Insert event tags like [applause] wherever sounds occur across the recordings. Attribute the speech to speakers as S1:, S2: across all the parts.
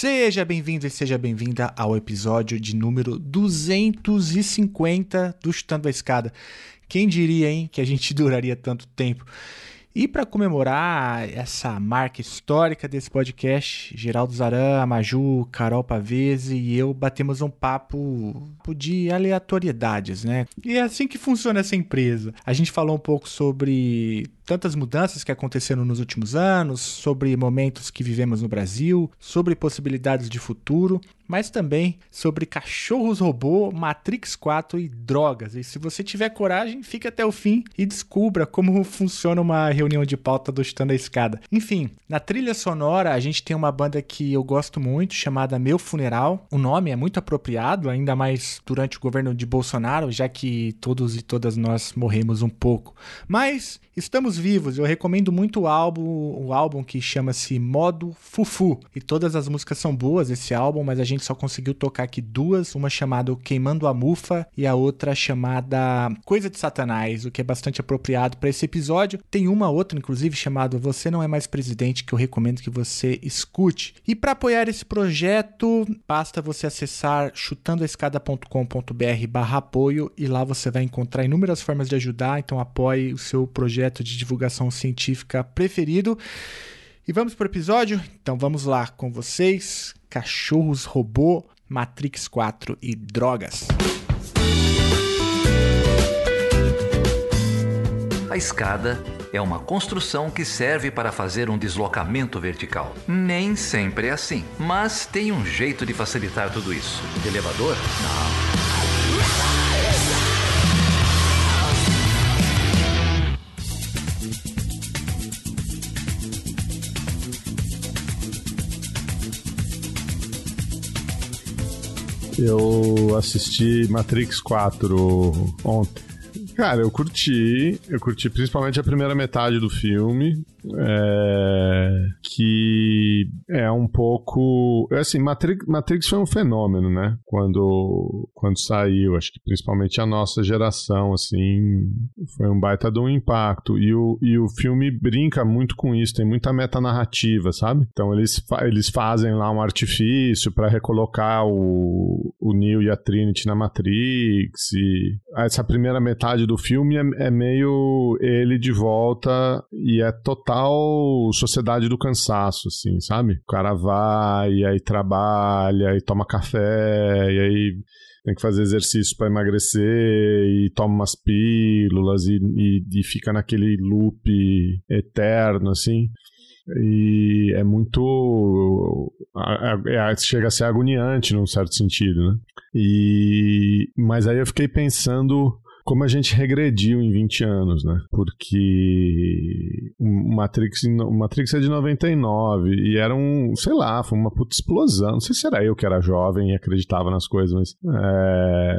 S1: Seja bem-vindo e seja bem-vinda ao episódio de número 250 do Chutando a Escada. Quem diria, hein, que a gente [laughs] duraria tanto tempo? E para comemorar essa marca histórica desse podcast, Geraldo Zaran, Maju, Carol Pavese e eu batemos um papo de aleatoriedades, né? E é assim que funciona essa empresa. A gente falou um pouco sobre tantas mudanças que aconteceram nos últimos anos, sobre momentos que vivemos no Brasil, sobre possibilidades de futuro, mas também sobre cachorros robô, Matrix 4 e drogas. E se você tiver coragem, fique até o fim e descubra como funciona uma reunião de pauta do Chutando a Escada. Enfim, na trilha sonora a gente tem uma banda que eu gosto muito, chamada Meu Funeral. O nome é muito apropriado, ainda mais durante o governo de Bolsonaro, já que todos e todas nós morremos um pouco. Mas Estamos vivos, eu recomendo muito o álbum, o álbum que chama-se Modo Fufu. E todas as músicas são boas esse álbum, mas a gente só conseguiu tocar aqui duas, uma chamada Queimando a Mufa e a outra chamada Coisa de Satanás, o que é bastante apropriado para esse episódio. Tem uma outra inclusive chamada Você não é mais presidente que eu recomendo que você escute. E para apoiar esse projeto, basta você acessar chutandoaescada.com.br/apoio e lá você vai encontrar inúmeras formas de ajudar, então apoie o seu projeto de científica preferido. E vamos para o episódio? Então vamos lá com vocês: cachorros robô, Matrix 4 e drogas.
S2: A escada é uma construção que serve para fazer um deslocamento vertical. Nem sempre é assim, mas tem um jeito de facilitar tudo isso. elevador? Não.
S3: Eu assisti Matrix 4 ontem. Cara, eu curti. Eu curti principalmente a primeira metade do filme. É, que é um pouco. Assim, Matrix, Matrix foi um fenômeno, né? Quando, quando saiu, acho que principalmente a nossa geração, assim, foi um baita de um impacto. E o, e o filme brinca muito com isso, tem muita metanarrativa, sabe? Então eles, eles fazem lá um artifício para recolocar o, o Neo e a Trinity na Matrix. E essa primeira metade do filme é, é meio ele de volta e é total sociedade do cansaço, assim, sabe? O cara vai, e aí trabalha, e toma café, e aí tem que fazer exercício para emagrecer e toma umas pílulas e, e, e, fica naquele loop eterno, assim. E é muito. É, chega a ser agoniante num certo sentido, né? E, mas aí eu fiquei pensando como a gente regrediu em 20 anos, né? Porque o Matrix, o Matrix é de 99 e era um, sei lá, foi uma puta explosão. Não sei se era eu que era jovem e acreditava nas coisas, mas é,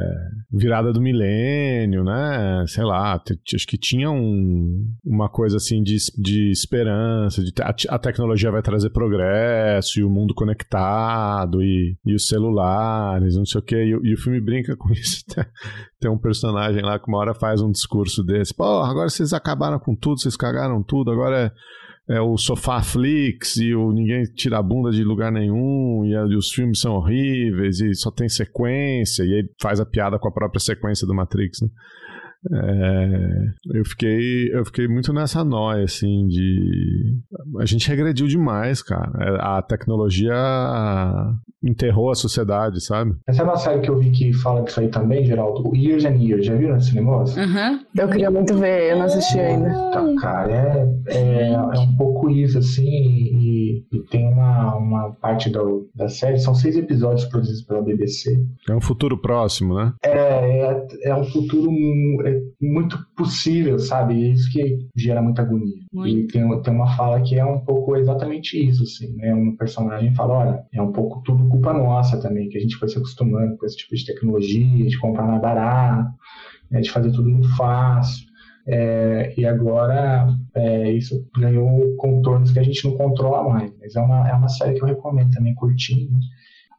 S3: virada do milênio, né? Sei lá, acho que tinha um, uma coisa assim de, de esperança, de a, a, tecnologia vai trazer progresso e o mundo conectado e, e os celulares, não sei o que. E, e o filme brinca com isso. [laughs] Tem um personagem lá que uma hora faz um discurso desse. Pô, agora vocês acabaram com tudo, vocês cagaram tudo, agora é, é o sofá flix e o ninguém tira a bunda de lugar nenhum e, e, os filmes são horríveis e só tem sequência e aí faz a piada com a própria sequência do Matrix, né? É, eu fiquei eu fiquei muito nessa noia assim de a gente regrediu demais cara. É, a tecnologia enterrou a sociedade sabe?
S4: Essa é uma série que eu vi que fala disso aí também Geraldo. O Years and Years. Já viram esse negócio?
S5: Uhum. eu queria muito ver eu não assisti ainda.
S4: tá, cara é, é, é um pouco isso assim e, e tem uma, uma parte da, da série são seis episódios produzidos pela BBC
S3: é um futuro próximo né?
S4: é, é, é um futuro é muito possível, sabe? É isso que gera muita agonia. Muito. E tem, tem uma fala que é um pouco exatamente isso, assim, né? Um personagem fala, olha, é um pouco tudo culpa nossa também, que a gente foi se acostumando com esse tipo de tecnologia, de comprar mais barato, né? de fazer tudo muito fácil. É, e agora é, isso ganhou contornos que a gente não controla mais. Mas é uma, é uma série que eu recomendo também, curtinho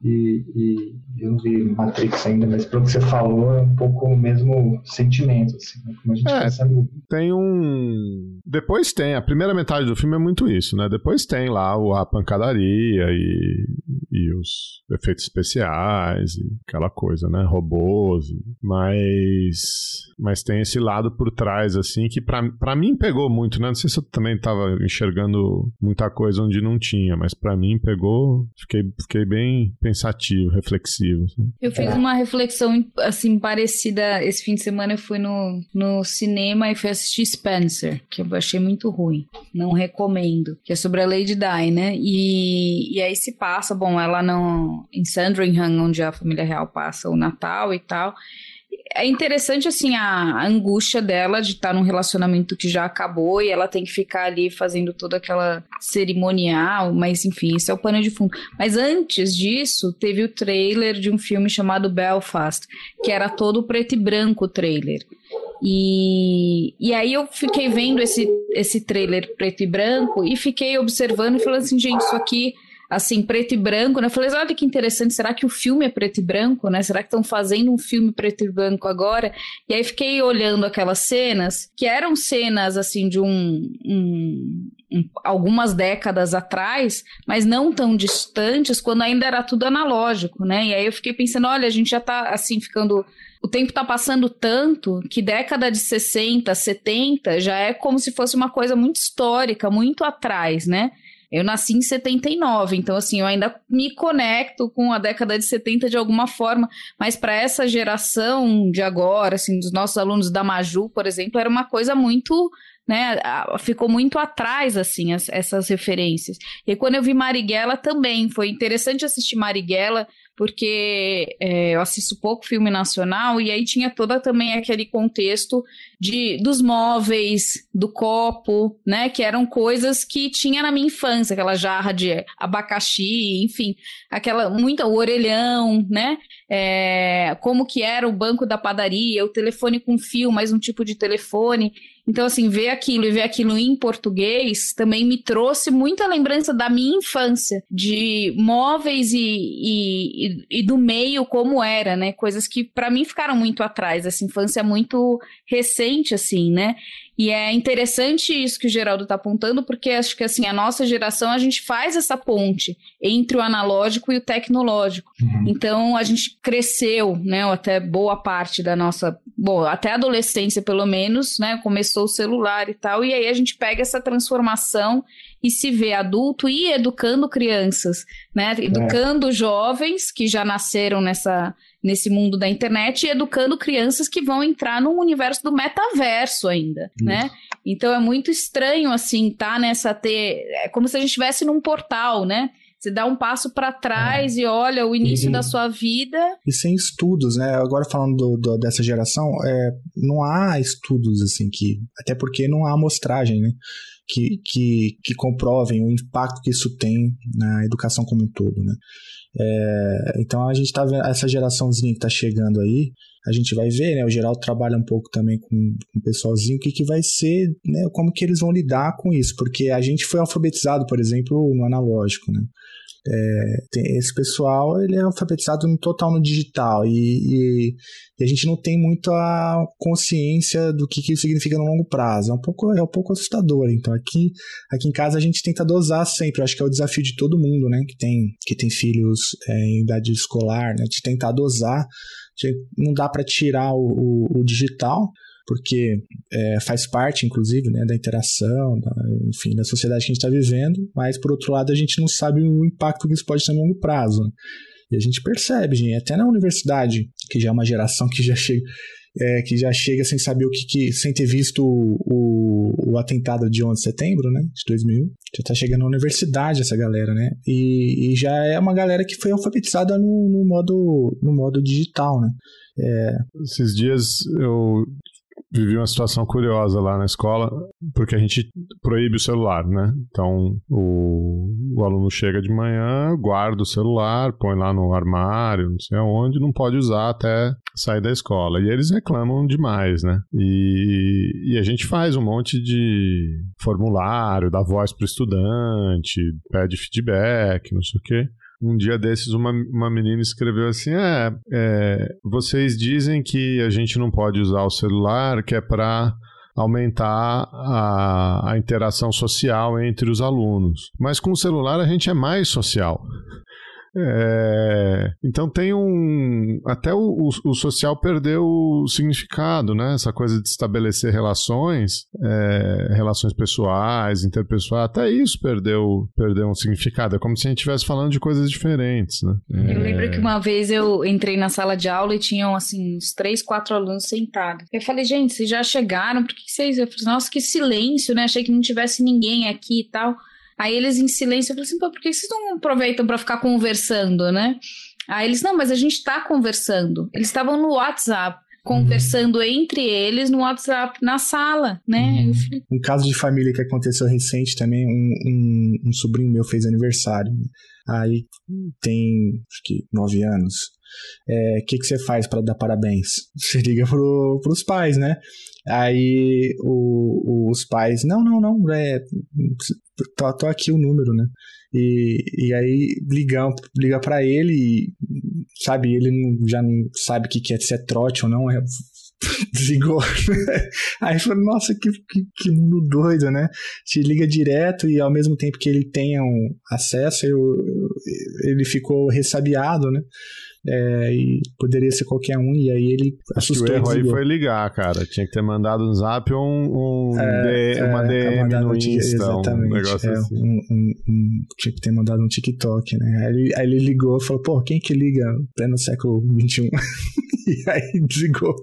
S4: e, e, eu não vi Matrix ainda, mas pelo que você falou, é um pouco o mesmo sentimento, assim, né? como a gente é,
S3: pensando... Tem um. Depois tem, a primeira metade do filme é muito isso, né? Depois tem lá a pancadaria e, e os efeitos especiais e aquela coisa, né? Robôs, mas mas tem esse lado por trás assim que para mim pegou muito, né? Não sei se eu também tava enxergando muita coisa onde não tinha, mas para mim pegou, fiquei fiquei bem pensativo, reflexivo. Assim.
S6: Eu fiz uma reflexão assim parecida esse fim de semana eu fui no, no cinema e fui assistir Spencer, que eu achei muito ruim. Não recomendo, que é sobre a Lady Di, né? E, e aí se passa, bom, ela não em Sandringham, onde a família real passa o Natal e tal é interessante, assim, a, angústia dela de estar num relacionamento que já acabou e ela tem que ficar ali fazendo toda aquela cerimonial, mas enfim, esse é o pano de fundo. Mas antes disso, teve o trailer de um filme chamado Belfast, que era todo preto e branco o trailer. E, e aí eu fiquei vendo esse, esse trailer preto e branco e fiquei observando e falando assim, gente, isso aqui assim, preto e branco, né? Eu falei, olha que interessante, será que o filme é preto e branco, né? Será que estão fazendo um filme preto e branco agora? E aí fiquei olhando aquelas cenas, que eram cenas, assim, de um, um, um algumas décadas atrás, mas não tão distantes, quando ainda era tudo analógico, né? E aí eu fiquei pensando, olha, a gente já tá, assim, ficando o tempo está passando tanto que década de 60, 70 já é como se fosse uma coisa muito histórica, muito atrás, né? Eu nasci em 79, então assim, eu ainda me conecto com a década de 70 de alguma forma, mas para essa geração de agora, assim, dos nossos alunos da Maju, por exemplo, era uma coisa muito né, ficou muito atrás, assim, as, essas referências. E quando eu vi Marighella também, foi interessante assistir Marighella, porque é, eu assisto pouco filme nacional e aí tinha toda também aquele contexto de dos móveis, do copo, né, que eram coisas que tinha na minha infância, aquela jarra de abacaxi, enfim, aquela muita o orelhão, né, é, como que era o banco da padaria, o telefone com fio, mais um tipo de telefone. Então, assim, ver aquilo e ver aquilo em português também me trouxe muita lembrança da minha infância, de móveis e, e, e do meio como era, né? Coisas que para mim ficaram muito atrás. Essa infância muito recente, assim, né? E é interessante isso que o Geraldo está apontando, porque acho que assim, a nossa geração a gente faz essa ponte entre o analógico e o tecnológico. Uhum. Então a gente cresceu, né? Até boa parte da nossa, bom, até a adolescência pelo menos, né? Começou o celular e tal, e aí a gente pega essa transformação e se vê adulto e educando crianças, né? Educando é. jovens que já nasceram nessa nesse mundo da internet e educando crianças que vão entrar no universo do metaverso ainda, Isso. né? Então é muito estranho assim, tá nessa ter, é como se a gente estivesse num portal, né? Você dá um passo para trás é. e olha o início e, da sua vida.
S1: E sem estudos, né? Agora falando do, do, dessa geração, é, não há estudos assim que. Até porque não há amostragem, né? Que, que, que comprovem o impacto que isso tem na educação como um todo, né? É, então a gente tá vendo essa geraçãozinha que tá chegando aí, a gente vai ver, né? O Geraldo trabalha um pouco também com, com o pessoalzinho, o que, que vai ser, né? Como que eles vão lidar com isso, porque a gente foi alfabetizado, por exemplo, no analógico, né? É, tem, esse pessoal ele é alfabetizado no total no digital e, e, e, a gente não tem muita consciência do que, que isso significa no longo prazo. É um pouco, é um pouco assustador. Então aqui, aqui em casa a gente tenta dosar sempre. Eu acho que é o desafio de todo mundo, né? Que tem, que tem filhos é, em idade escolar, né? De tentar dosar. Não dá para tirar o, o, o digital, porque é, faz parte, inclusive, né, da interação, da, enfim, da sociedade que a gente está vivendo, mas, por outro lado, a gente não sabe o impacto que isso pode ter a longo prazo. Né? E a gente percebe, gente, até na universidade, que já é uma geração que já chega, é, que já chega sem saber o que, que sem ter visto o, o, atentado de 11 de setembro, né, de 2000, já tá chegando na universidade essa galera, né, e, e já é uma galera que foi alfabetizada no, no modo, no modo digital, né.
S3: É... Esses dias eu vivi uma situação curiosa lá na escola, porque a gente proíbe o celular, né? Então, o, o aluno chega de manhã, guarda o celular, põe lá no armário, não sei aonde, não pode usar até sair da escola. E eles reclamam demais, né? E, e a gente faz um monte de formulário, dá voz para o estudante, pede feedback, não sei o quê um dia desses uma, uma menina escreveu assim: é, é, vocês dizem que a gente não pode usar o celular, que é para aumentar a, a interação social entre os alunos. Mas com o celular a gente é mais social. É, então tem um. Até o, o, o, social perdeu o significado, né? Essa coisa de estabelecer relações, é, relações pessoais, interpessoais, até isso perdeu, perdeu um significado. É como se a gente estivesse falando de coisas diferentes, né?
S6: Eu lembro que uma vez eu entrei na sala de aula e tinham, assim, uns três, quatro alunos sentados. Eu falei, gente, vocês já chegaram? Por que vocês. Eu falei, nossa, que silêncio, né? Achei que não tivesse ninguém aqui e tal. Aí eles em silêncio, eu falei assim, pô, por que vocês não aproveitam para ficar conversando, né? Aí eles, não, mas a gente tá conversando. Eles estavam no WhatsApp conversando uhum. entre eles no WhatsApp na sala, né?
S1: Uhum. Um caso de família que aconteceu recente também, um, um, um sobrinho meu fez aniversário. Aí tem, acho que, nove anos. O é, que, que você faz para dar parabéns? [laughs] Você liga pro, pros pais, né? Aí o, os pais, não, não, não, é, tô, tô aqui o número, né? E, e aí liga, liga para ele e, sabe, ele já não sabe o que, que é, se é trote ou não, é, [laughs] desligou. [laughs] aí falou, nossa, que, que, que, mundo doido, né? Te liga direto e ao mesmo tempo que ele tenha um acesso, eu, ele ficou ressabiado, né? É, e poderia ser qualquer um, e aí ele assustou.
S3: Acho que o erro aí foi ligar, cara. Tinha que ter mandado um zap ou um, um é, D, uma é, DM no Insta.
S1: Exatamente. Um negócio é, assim. um, um, tinha que ter mandado um TikTok, né? Aí ele, aí ele ligou e falou, pô, quem que liga pleno século XXI? [laughs] e aí desligou.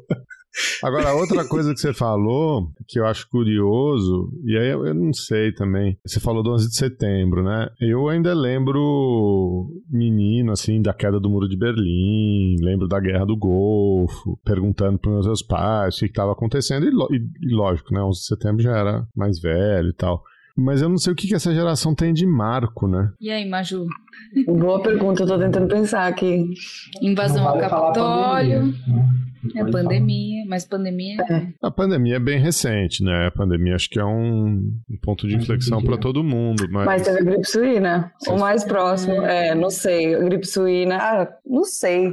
S3: Agora, outra coisa que você falou, que eu acho curioso, e aí eu, eu, não sei também. Você falou do 11 de setembro, né? Eu ainda lembro menino, assim, da queda do Muro de Berlim, lembro da Guerra do Golfo, perguntando para os meus pais o que estava acontecendo, e, e, e lógico, né? 11 de setembro já era mais velho e tal. Mas eu não sei o que, que essa geração tem de marco, né?
S6: E aí, Maju?
S5: Boa pergunta, eu tô tentando pensar aqui.
S6: Invasão ao Capitólio. Né? É pandemia, mas pandemia. É.
S3: A pandemia é bem recente, né? A pandemia acho que é um, ponto de inflexão para todo mundo. Mas,
S5: mas teve a gripe suína. O mais próximo, é, não sei. A gripe suína, ah, não sei.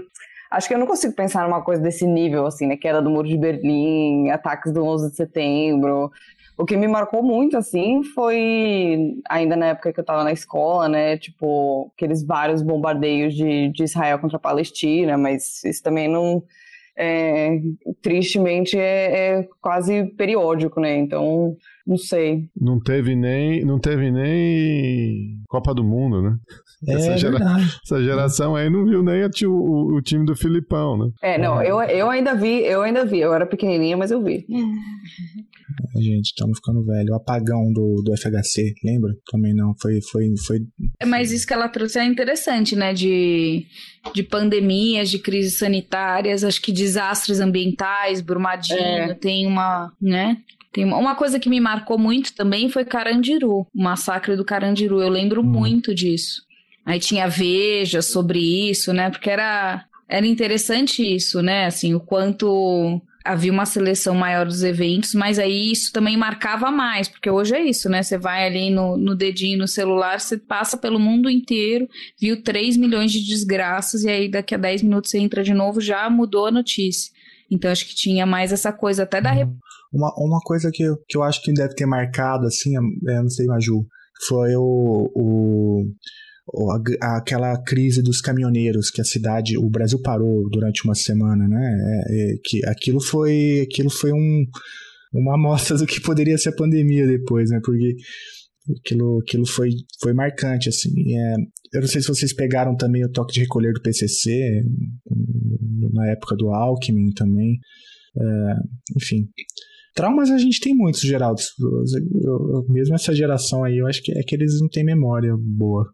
S5: Acho que eu não consigo pensar numa coisa desse nível, assim, né? Queda do Muro de Berlim, ataques do 11 de setembro. O que me marcou muito, assim, foi ainda na época que eu tava na escola, né? Tipo, aqueles vários bombardeios de, de Israel contra a Palestina, mas isso também não. É, tristemente é, é, quase periódico, né? Então, não sei.
S3: Não teve nem, não teve nem Copa do Mundo, né?
S1: É, essa, gera,
S3: essa geração aí não viu nem o, o, o, time do Filipão, né?
S5: É, não, eu, eu ainda vi, eu ainda vi. Eu era pequenininha, mas eu vi.
S1: gente, estamos ficando velho. O apagão do, do FHC, lembra? Também não, foi, foi, foi...
S6: É, mas isso que ela trouxe é interessante, né? De, de pandemias, de crises sanitárias, acho que desastres ambientais, Brumadinho, é. tem uma, né? Tem uma coisa que me marcou muito também foi Carandiru, o massacre do Carandiru. Eu lembro hum. muito disso. Aí tinha Veja sobre isso, né? Porque era, era interessante isso, né? Assim, o quanto havia uma seleção maior dos eventos, mas aí isso também marcava mais, porque hoje é isso, né? Você vai ali no, no dedinho no celular, você passa pelo mundo inteiro, viu 3 milhões de desgraças, e aí daqui a 10 minutos você entra de novo, já mudou a notícia. Então acho que tinha mais essa coisa até da.
S1: Uma, uma coisa que, eu, que eu acho que deve ter marcado, assim, eu não sei, Maju, foi o, o aquela crise dos caminhoneiros que a cidade, o Brasil parou durante uma semana, né? É, é, que aquilo foi, aquilo foi um, uma amostra do que poderia ser a pandemia depois, né? Porque aquilo, aquilo foi, foi marcante, assim. É, eu não sei se vocês pegaram também o toque de recolher do PCC na época do Alckmin também. É, enfim, Traumas a gente tem muitos, Geraldo. Eu, eu, mesmo essa geração aí, eu acho que é que eles não têm memória boa.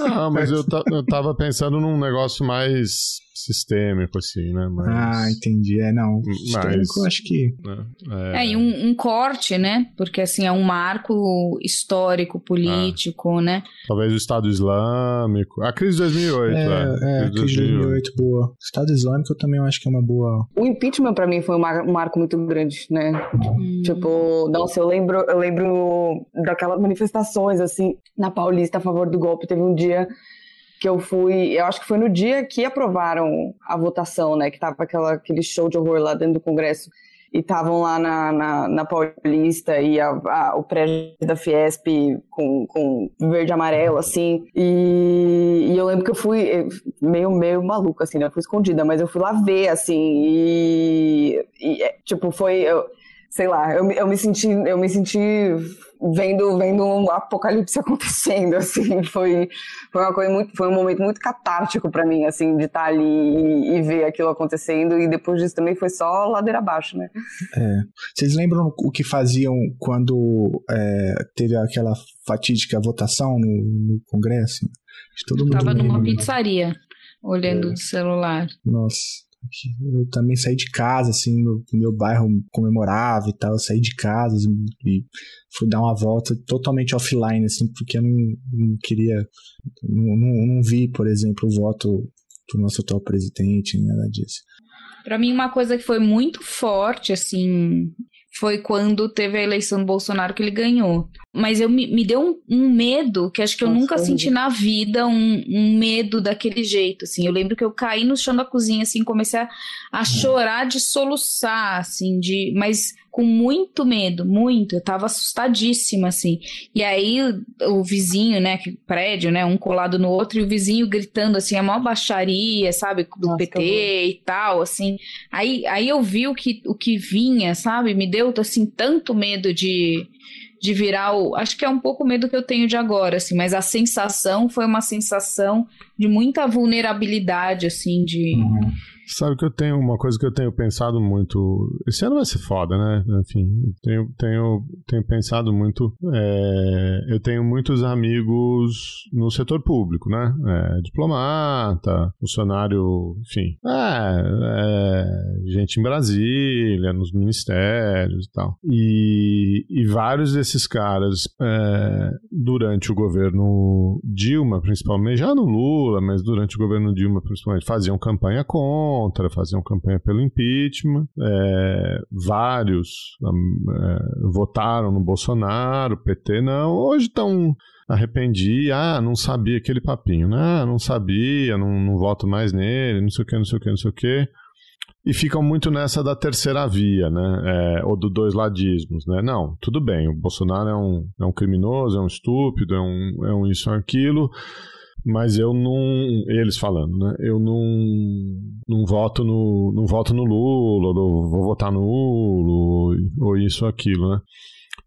S3: Ah, mas [laughs] eu, eu tava pensando num negócio mais sistêmico, assim, né? Mas...
S1: Ah, entendi. É, não. Sistêmico, Mas, acho que.
S6: Né, é, é e um, um, corte, né? Porque, assim, é um marco histórico, político, ah. né?
S3: Talvez o Estado Islâmico. A crise de 2008, é.
S1: É, a crise de 2008, boa. Estado Islâmico eu também acho que é uma boa.
S5: O impeachment, pra mim, foi um marco muito grande, né? Hum. Tipo, nossa, eu lembro, eu lembro daquelas manifestações, assim, na Paulista a favor do golpe. Teve um dia que eu fui, eu acho que foi no dia que aprovaram a votação, né, que tava aquela, aquele show de horror lá dentro do Congresso. e estavam lá na, na, na, Paulista e a, a, o prédio da Fiesp com, com verde e amarelo, assim. E, e, eu lembro que eu fui meio, meio maluca, assim, né? Eu fui escondida, mas eu fui lá ver, assim, e, e tipo, foi. Eu, sei lá, eu, eu me senti, eu me senti vendo, vendo um apocalipse [laughs] acontecendo, assim, foi, foi uma coisa muito, foi um momento muito catártico para mim, assim, de estar tá ali e, e, ver aquilo acontecendo, e depois disso também foi só ladeira abaixo, né?
S1: É. Vocês lembram o que faziam quando é, teve aquela fatídica votação no, no Congresso?
S6: Todo mundo tava numa pizzaria, olhando é. do celular.
S1: Nossa. Eu também saí de casa, assim, no meu bairro comemorava e tal. Eu saí de casa e fui dar uma volta totalmente offline, assim, porque eu não, não queria. Não, não, não, vi, por exemplo, o voto do nosso atual presidente, nada disso.
S6: Para mim, uma coisa que foi muito forte, assim, foi quando teve a eleição do Bolsonaro que ele ganhou. Mas eu me, me deu um, um medo que acho que eu Nossa, nunca senti na vida, um, um, medo daquele jeito, assim. Eu lembro que eu caí no chão da cozinha, assim, comecei a, a chorar de soluçar, assim, de... Mas com muito medo, muito. Eu tava assustadíssima, assim. E aí o, o vizinho, né, que prédio, né, um colado no outro, e o vizinho gritando, assim, a maior baixaria, sabe, do Nossa, PT e tal, assim. Aí, aí eu vi o que, o que vinha, sabe? Me deu, assim, tanto medo de de virar o. Acho que é um pouco o medo que eu tenho de agora, assim, mas a sensação foi uma sensação de muita vulnerabilidade, assim, de. Uhum.
S3: Sabe que eu tenho uma coisa que eu tenho pensado muito. Esse ano vai ser foda, né? Enfim, tenho, tenho, tenho pensado muito. É, eu tenho muitos amigos no setor público, né? É, diplomata, funcionário, enfim. É, é, gente em Brasília, nos ministérios e tal. E, e vários desses caras, é, durante o governo Dilma, principalmente, já no Lula, mas durante o governo Dilma, principalmente, faziam campanha contra contra, faziam campanha pelo impeachment. É, vários é, votaram no Bolsonaro, PT não. Hoje estão arrependi, ah, não sabia aquele papinho, né? Ah, não sabia, não, não voto mais nele, não sei o que, não sei o que, não sei o que. E ficam muito nessa da terceira via, né? É, ou do dois ladismos, né? Não, tudo bem, o Bolsonaro é um, é um criminoso, é um estúpido, é um, é um isso, é aquilo mas eu não. Eles falando, né? Eu não, não voto no. não voto no Lula, ou vou votar no Lula, ou isso ou aquilo, né?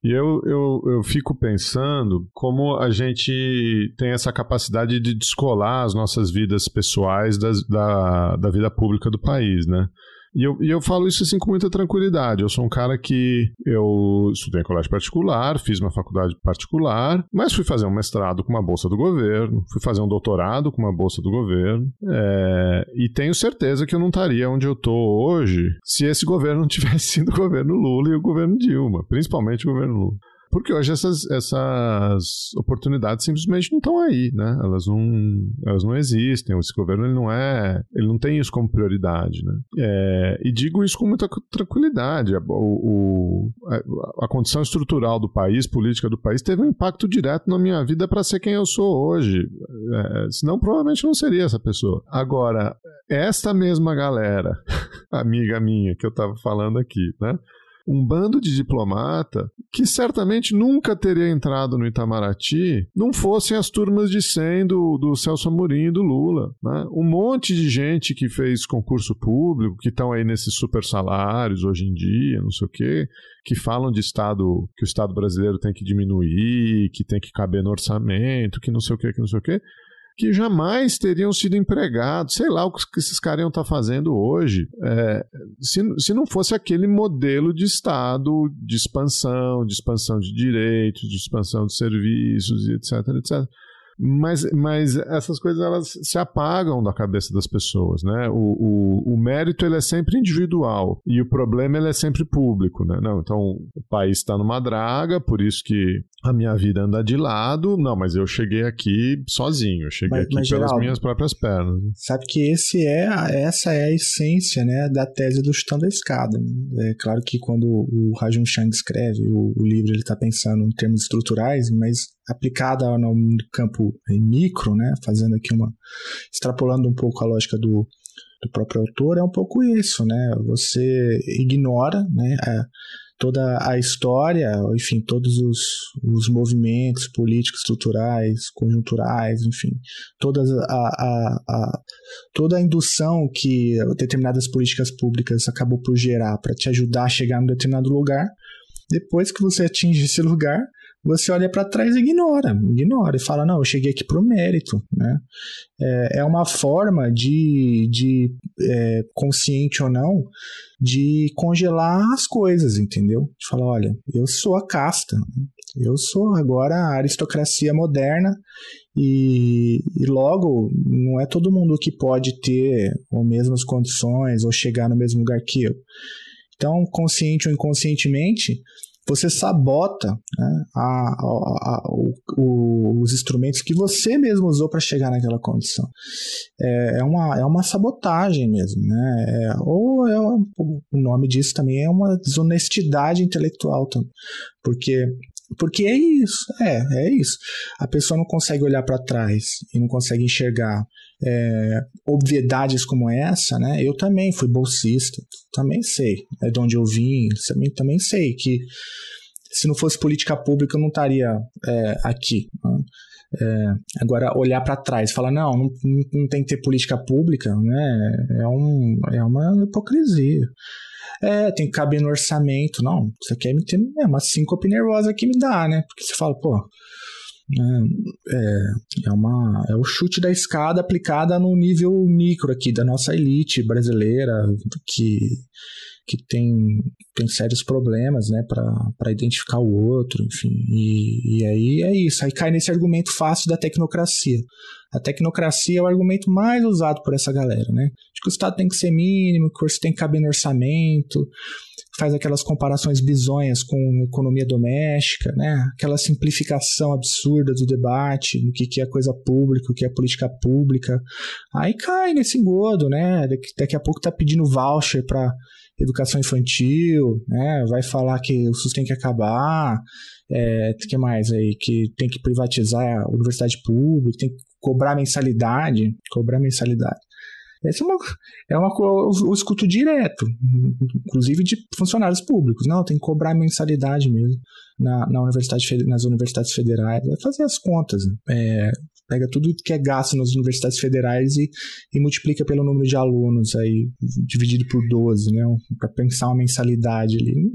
S3: E eu, eu, eu fico pensando como a gente tem essa capacidade de descolar as nossas vidas pessoais das, da, da vida pública do país, né? E eu, e eu falo isso assim com muita tranquilidade. Eu sou um cara que eu estudei em colégio particular, fiz uma faculdade particular, mas fui fazer um mestrado com uma bolsa do governo, fui fazer um doutorado com uma bolsa do governo, é, e tenho certeza que eu não estaria onde eu estou hoje se esse governo não tivesse sido o governo Lula e o governo Dilma, principalmente o governo Lula. Porque hoje essas, essas oportunidades simplesmente não estão aí, né? Elas não, elas não existem. Esse governo ele não é, ele não tem isso como prioridade, né? É, e digo isso com muita tranquilidade. O, o a, a, condição estrutural do país, política do país, teve um impacto direto na minha vida para ser quem eu sou hoje. É, senão provavelmente não seria essa pessoa. Agora, esta mesma galera, [laughs] amiga minha que eu estava falando aqui, né? Um bando de diplomata que certamente nunca teria entrado no Itamaraty não fossem as turmas de 100 do, do Celso Amorim e do Lula. Né? Um monte de gente que fez concurso público, que estão aí nesses super salários hoje em dia, não sei o quê, que falam de Estado, que o Estado brasileiro tem que diminuir, que tem que caber no orçamento, que não sei o quê, que não sei o quê que jamais teriam sido empregados. Sei lá o que esses caras iam estar tá fazendo hoje. É, se, se não fosse aquele modelo de Estado de expansão, de expansão de direitos, de expansão de serviços, etc, etc. Mas, mas essas coisas elas se apagam da cabeça das pessoas, né? O, o, o mérito ele é sempre individual e o problema ele é sempre público, né? Não, então o país está numa draga, por isso que a minha vida anda de lado. Não, mas eu cheguei aqui sozinho, eu cheguei mas, aqui mas, pelas Geraldo, minhas próprias pernas.
S1: Sabe que esse é essa é a essência, né, da tese do chutando a escada. Né? É claro que quando o Rajun Chang escreve o, o livro, ele está pensando em termos estruturais, mas aplicada no campo micro, né, fazendo aqui uma extrapolando um pouco a lógica do do próprio autor é um pouco isso, né? Você ignora, né? A, toda a história, enfim, todos os, os movimentos políticos, estruturais, conjunturais, enfim, todas a, a, a, toda a indução que determinadas políticas públicas acabou por gerar para te ajudar a chegar em um determinado lugar. Depois que você atinge esse lugar, você olha para trás e ignora, ignora e fala, não, eu cheguei aqui pro mérito, né? É, é uma forma de, de é, consciente ou não, de congelar as coisas, entendeu? De falar, olha, eu sou a casta, eu sou agora a aristocracia moderna e, e, logo não é todo mundo que pode ter as mesmas condições ou chegar no mesmo lugar que eu. Então, consciente ou inconscientemente, você sabota né, a, a, a, o, os instrumentos que você mesmo usou para chegar naquela condição. É, é, uma, é uma sabotagem mesmo, né? É, ou é, o nome disso também é uma desonestidade intelectual, porque porque é isso, é, é isso. A pessoa não consegue olhar para trás e não consegue enxergar é, obviedades como essa, né? Eu também fui bolsista, também sei é de onde eu vim, também, também sei que se não fosse política pública eu não estaria é, aqui. Né? É, agora, olhar para trás falar, não, não, não, tem que ter política pública, né? É, um, é uma hipocrisia. É, tem que caber no orçamento. Não, você quer me ter é uma síncope nervosa que me dá, né? Porque você fala, pô, é, é, é, uma, é o chute da escada aplicada no nível micro aqui da nossa elite brasileira, que, que tem, tem sérios problemas né, para identificar o outro, enfim. E, e aí é isso, aí cai nesse argumento fácil da tecnocracia. A tecnocracia é o argumento mais usado por essa galera, né? De que o Estado tem que ser mínimo, o curso tem que caber no orçamento, faz aquelas comparações bizonhas com economia doméstica, né? Aquela simplificação absurda do debate, do que, que é coisa pública, o que é política pública. Aí cai nesse engodo, né? Daqui, a pouco tá pedindo voucher para educação infantil, né? Vai falar que o SUS tem que acabar, é, que mais aí? Que tem que privatizar a universidade pública, tem que cobrar mensalidade, cobrar mensalidade. Essa é uma, é uma eu escuto direto, inclusive de funcionários públicos. Não, tem que cobrar mensalidade mesmo na, na universidade, nas universidades federais. É fazer as contas. É, pega tudo que é gasto nas universidades federais e, e multiplica pelo número de alunos aí, dividido por 12, né? Para pensar uma mensalidade ali.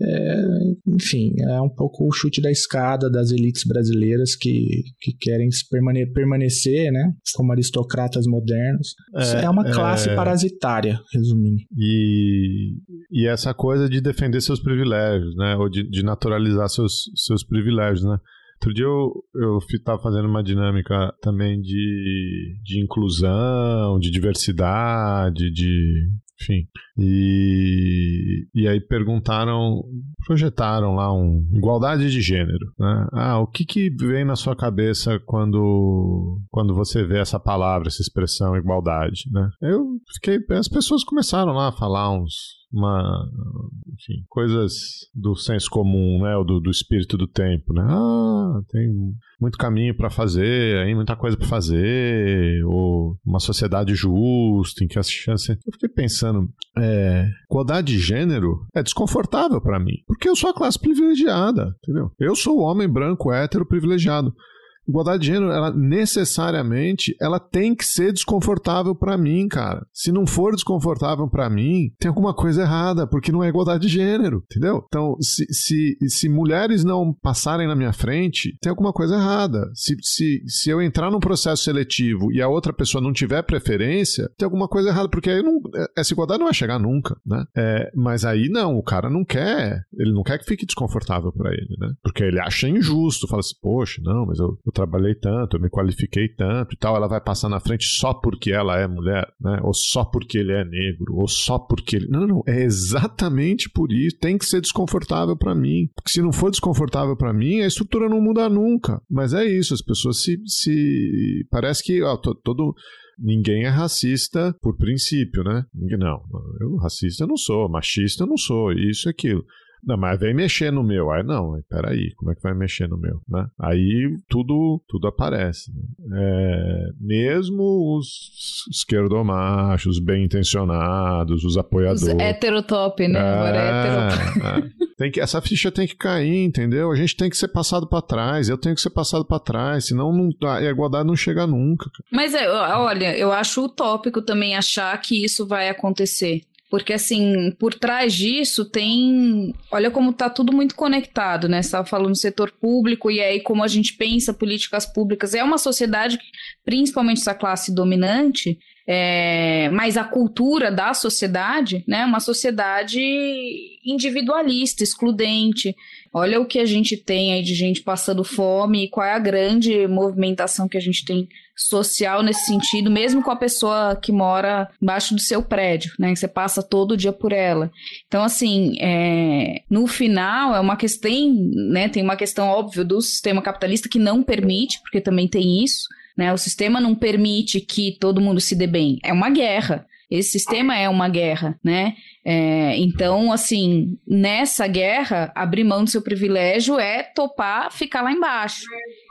S1: É, enfim, é um pouco o chute da escada das elites brasileiras que, que querem permane permanecer, né, como aristocratas modernos. É, é uma classe é... parasitária, resumindo.
S3: E, e essa coisa de defender seus privilégios, né, ou de, de naturalizar seus, seus privilégios, né. Outro dia eu, eu estava fazendo uma dinâmica também de, de inclusão, de diversidade, de enfim. E, e aí perguntaram, projetaram lá um igualdade de gênero, né? Ah, o que que vem na sua cabeça quando quando você vê essa palavra, essa expressão igualdade, né? Eu fiquei, as pessoas começaram lá a falar uns uma, enfim, coisas do senso comum, né, ou do, do espírito do tempo, né? Ah, tem muito caminho para fazer, aí muita coisa para fazer, ou uma sociedade justa em que as chances. Eu fiquei pensando, é, igualdade de gênero é desconfortável para mim, porque eu sou a classe privilegiada, entendeu? Eu sou o homem branco hétero privilegiado igualdade de gênero, ela necessariamente, ela tem que ser desconfortável para mim, cara. Se não for desconfortável para mim, tem alguma coisa errada, porque não é igualdade de gênero, entendeu? Então, se, se, se mulheres não passarem na minha frente, tem alguma coisa errada. Se, se, se eu entrar num processo seletivo e a outra pessoa não tiver preferência, tem alguma coisa errada, porque aí não, essa igualdade não vai chegar nunca, né? É, mas aí não, o cara não quer, ele não quer que fique desconfortável para ele, né? Porque ele acha injusto, fala assim, poxa, não, mas eu, eu trabalhei tanto, eu me qualifiquei tanto e tal, ela vai passar na frente só porque ela é mulher, né? Ou só porque ele é negro, ou só porque ele. Não, não, é exatamente por isso. Tem que ser desconfortável para mim. Porque se não for desconfortável para mim, a estrutura não muda nunca. Mas é isso, as pessoas se. se... Parece que ó, todo ninguém é racista por princípio, né? Não, eu racista não sou, machista não sou, isso e aquilo. Não, mas vem mexer no meu. Aí não, peraí, como é que vai mexer no meu, né? Aí tudo, tudo aparece. Né? É, mesmo os esquerdomachos, bem intencionados, os apoiadores. Os
S6: heterotop, né? É, Agora é heterotop.
S3: É. Tem que, essa ficha tem que cair, entendeu? A gente tem que ser passado para trás, eu tenho que ser passado para trás, senão não, a igualdade não chega nunca.
S6: Mas é, olha, eu acho utópico também achar que isso vai acontecer. Porque, assim, por trás disso tem. Olha como tá tudo muito conectado, né? Você estava falando do setor público, e aí como a gente pensa políticas públicas. É uma sociedade, principalmente essa classe dominante, é, mas a cultura da sociedade, né? Uma sociedade individualista, excludente. Olha o que a gente tem aí de gente passando fome e qual é a grande movimentação que a gente tem social nesse sentido, mesmo com a pessoa que mora embaixo do seu prédio, né? Você passa todo dia por ela. Então, assim, é, no final é uma questão, né? Tem uma questão óbvia do sistema capitalista que não permite, porque também tem isso, né? O sistema não permite que todo mundo se dê bem. É uma guerra. Esse sistema é uma guerra, né? É, então, assim, nessa guerra, abrir mão do seu privilégio é topar ficar lá embaixo.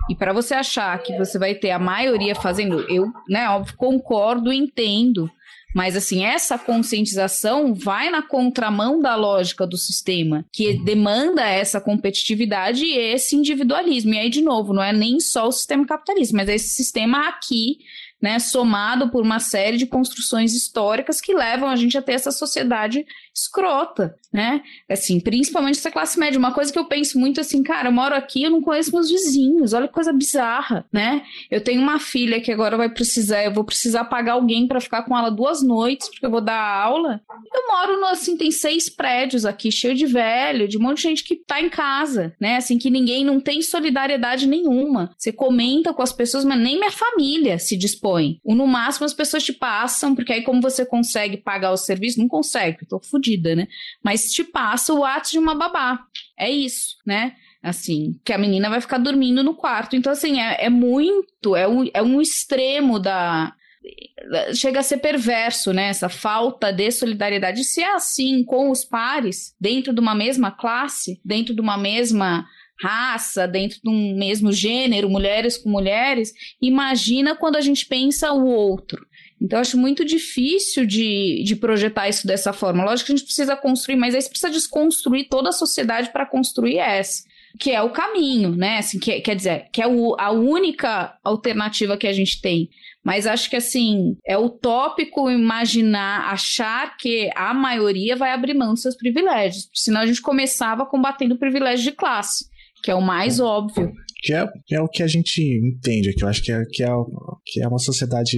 S6: E para você achar que você vai ter a maioria fazendo, eu, né, óbvio, concordo, entendo. Mas, assim, essa conscientização vai na contramão da lógica do sistema, que demanda essa competitividade e esse individualismo. E aí, de novo, não é nem só o sistema capitalista, mas é esse sistema aqui né, somado por uma série de construções históricas que levam a gente a ter essa sociedade escrota, né? Assim, principalmente essa classe média. Uma coisa que eu penso muito assim, cara, eu moro aqui, eu não conheço meus vizinhos, olha que coisa bizarra, né? Eu tenho uma filha que agora vai precisar, eu vou precisar pagar alguém para ficar com ela duas noites, porque eu vou dar aula. Eu moro no, assim, tem seis prédios aqui, cheio de velho, de um monte de gente que tá em casa, né? Assim, que ninguém não tem solidariedade nenhuma. Você comenta com as pessoas, mas nem minha família se dispõe. Ou no máximo as pessoas te passam, porque aí como você consegue pagar o serviço, não consegue, tô fodida, né? Mas te passa o ato de uma babá. É isso, né? Assim, que a menina vai ficar dormindo no quarto. Então, assim, é, é muito, é um, é um extremo da, chega a ser perverso, né? Essa falta de solidariedade. Se é assim com os pares, dentro de uma mesma classe, dentro de uma mesma raça, dentro de um mesmo gênero, mulheres com mulheres, imagina quando a gente pensa o outro. Então, eu acho muito difícil de, de projetar isso dessa forma. Lógico que a gente precisa construir, mas aí você precisa desconstruir toda a sociedade para construir essa. Que é o caminho, né? Assim, que, quer dizer, que é o, a única alternativa que a gente tem. Mas acho que, assim, é utópico imaginar, achar que a maioria vai abrir mão dos seus privilégios. Senão a gente começava combatendo o privilégio de classe, que é o mais óbvio.
S1: Que é, que é o que a gente entende aqui. Eu acho que é, que é, que é uma sociedade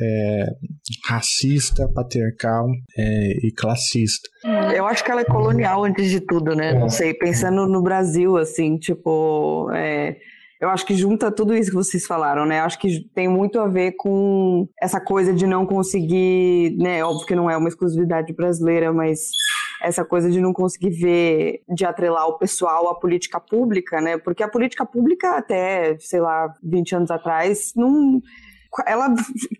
S1: é, racista, patriarcal é, e classista.
S5: Eu acho que ela é colonial antes de tudo, né? Não sei, pensando no Brasil, assim, tipo. É, eu acho que junta tudo isso que vocês falaram, né? Acho que tem muito a ver com essa coisa de não conseguir, né? Óbvio que não é uma exclusividade brasileira, mas essa coisa de não conseguir ver, de atrelar o pessoal à política pública, né? Porque a política pública até, sei lá, 20 anos atrás, não ela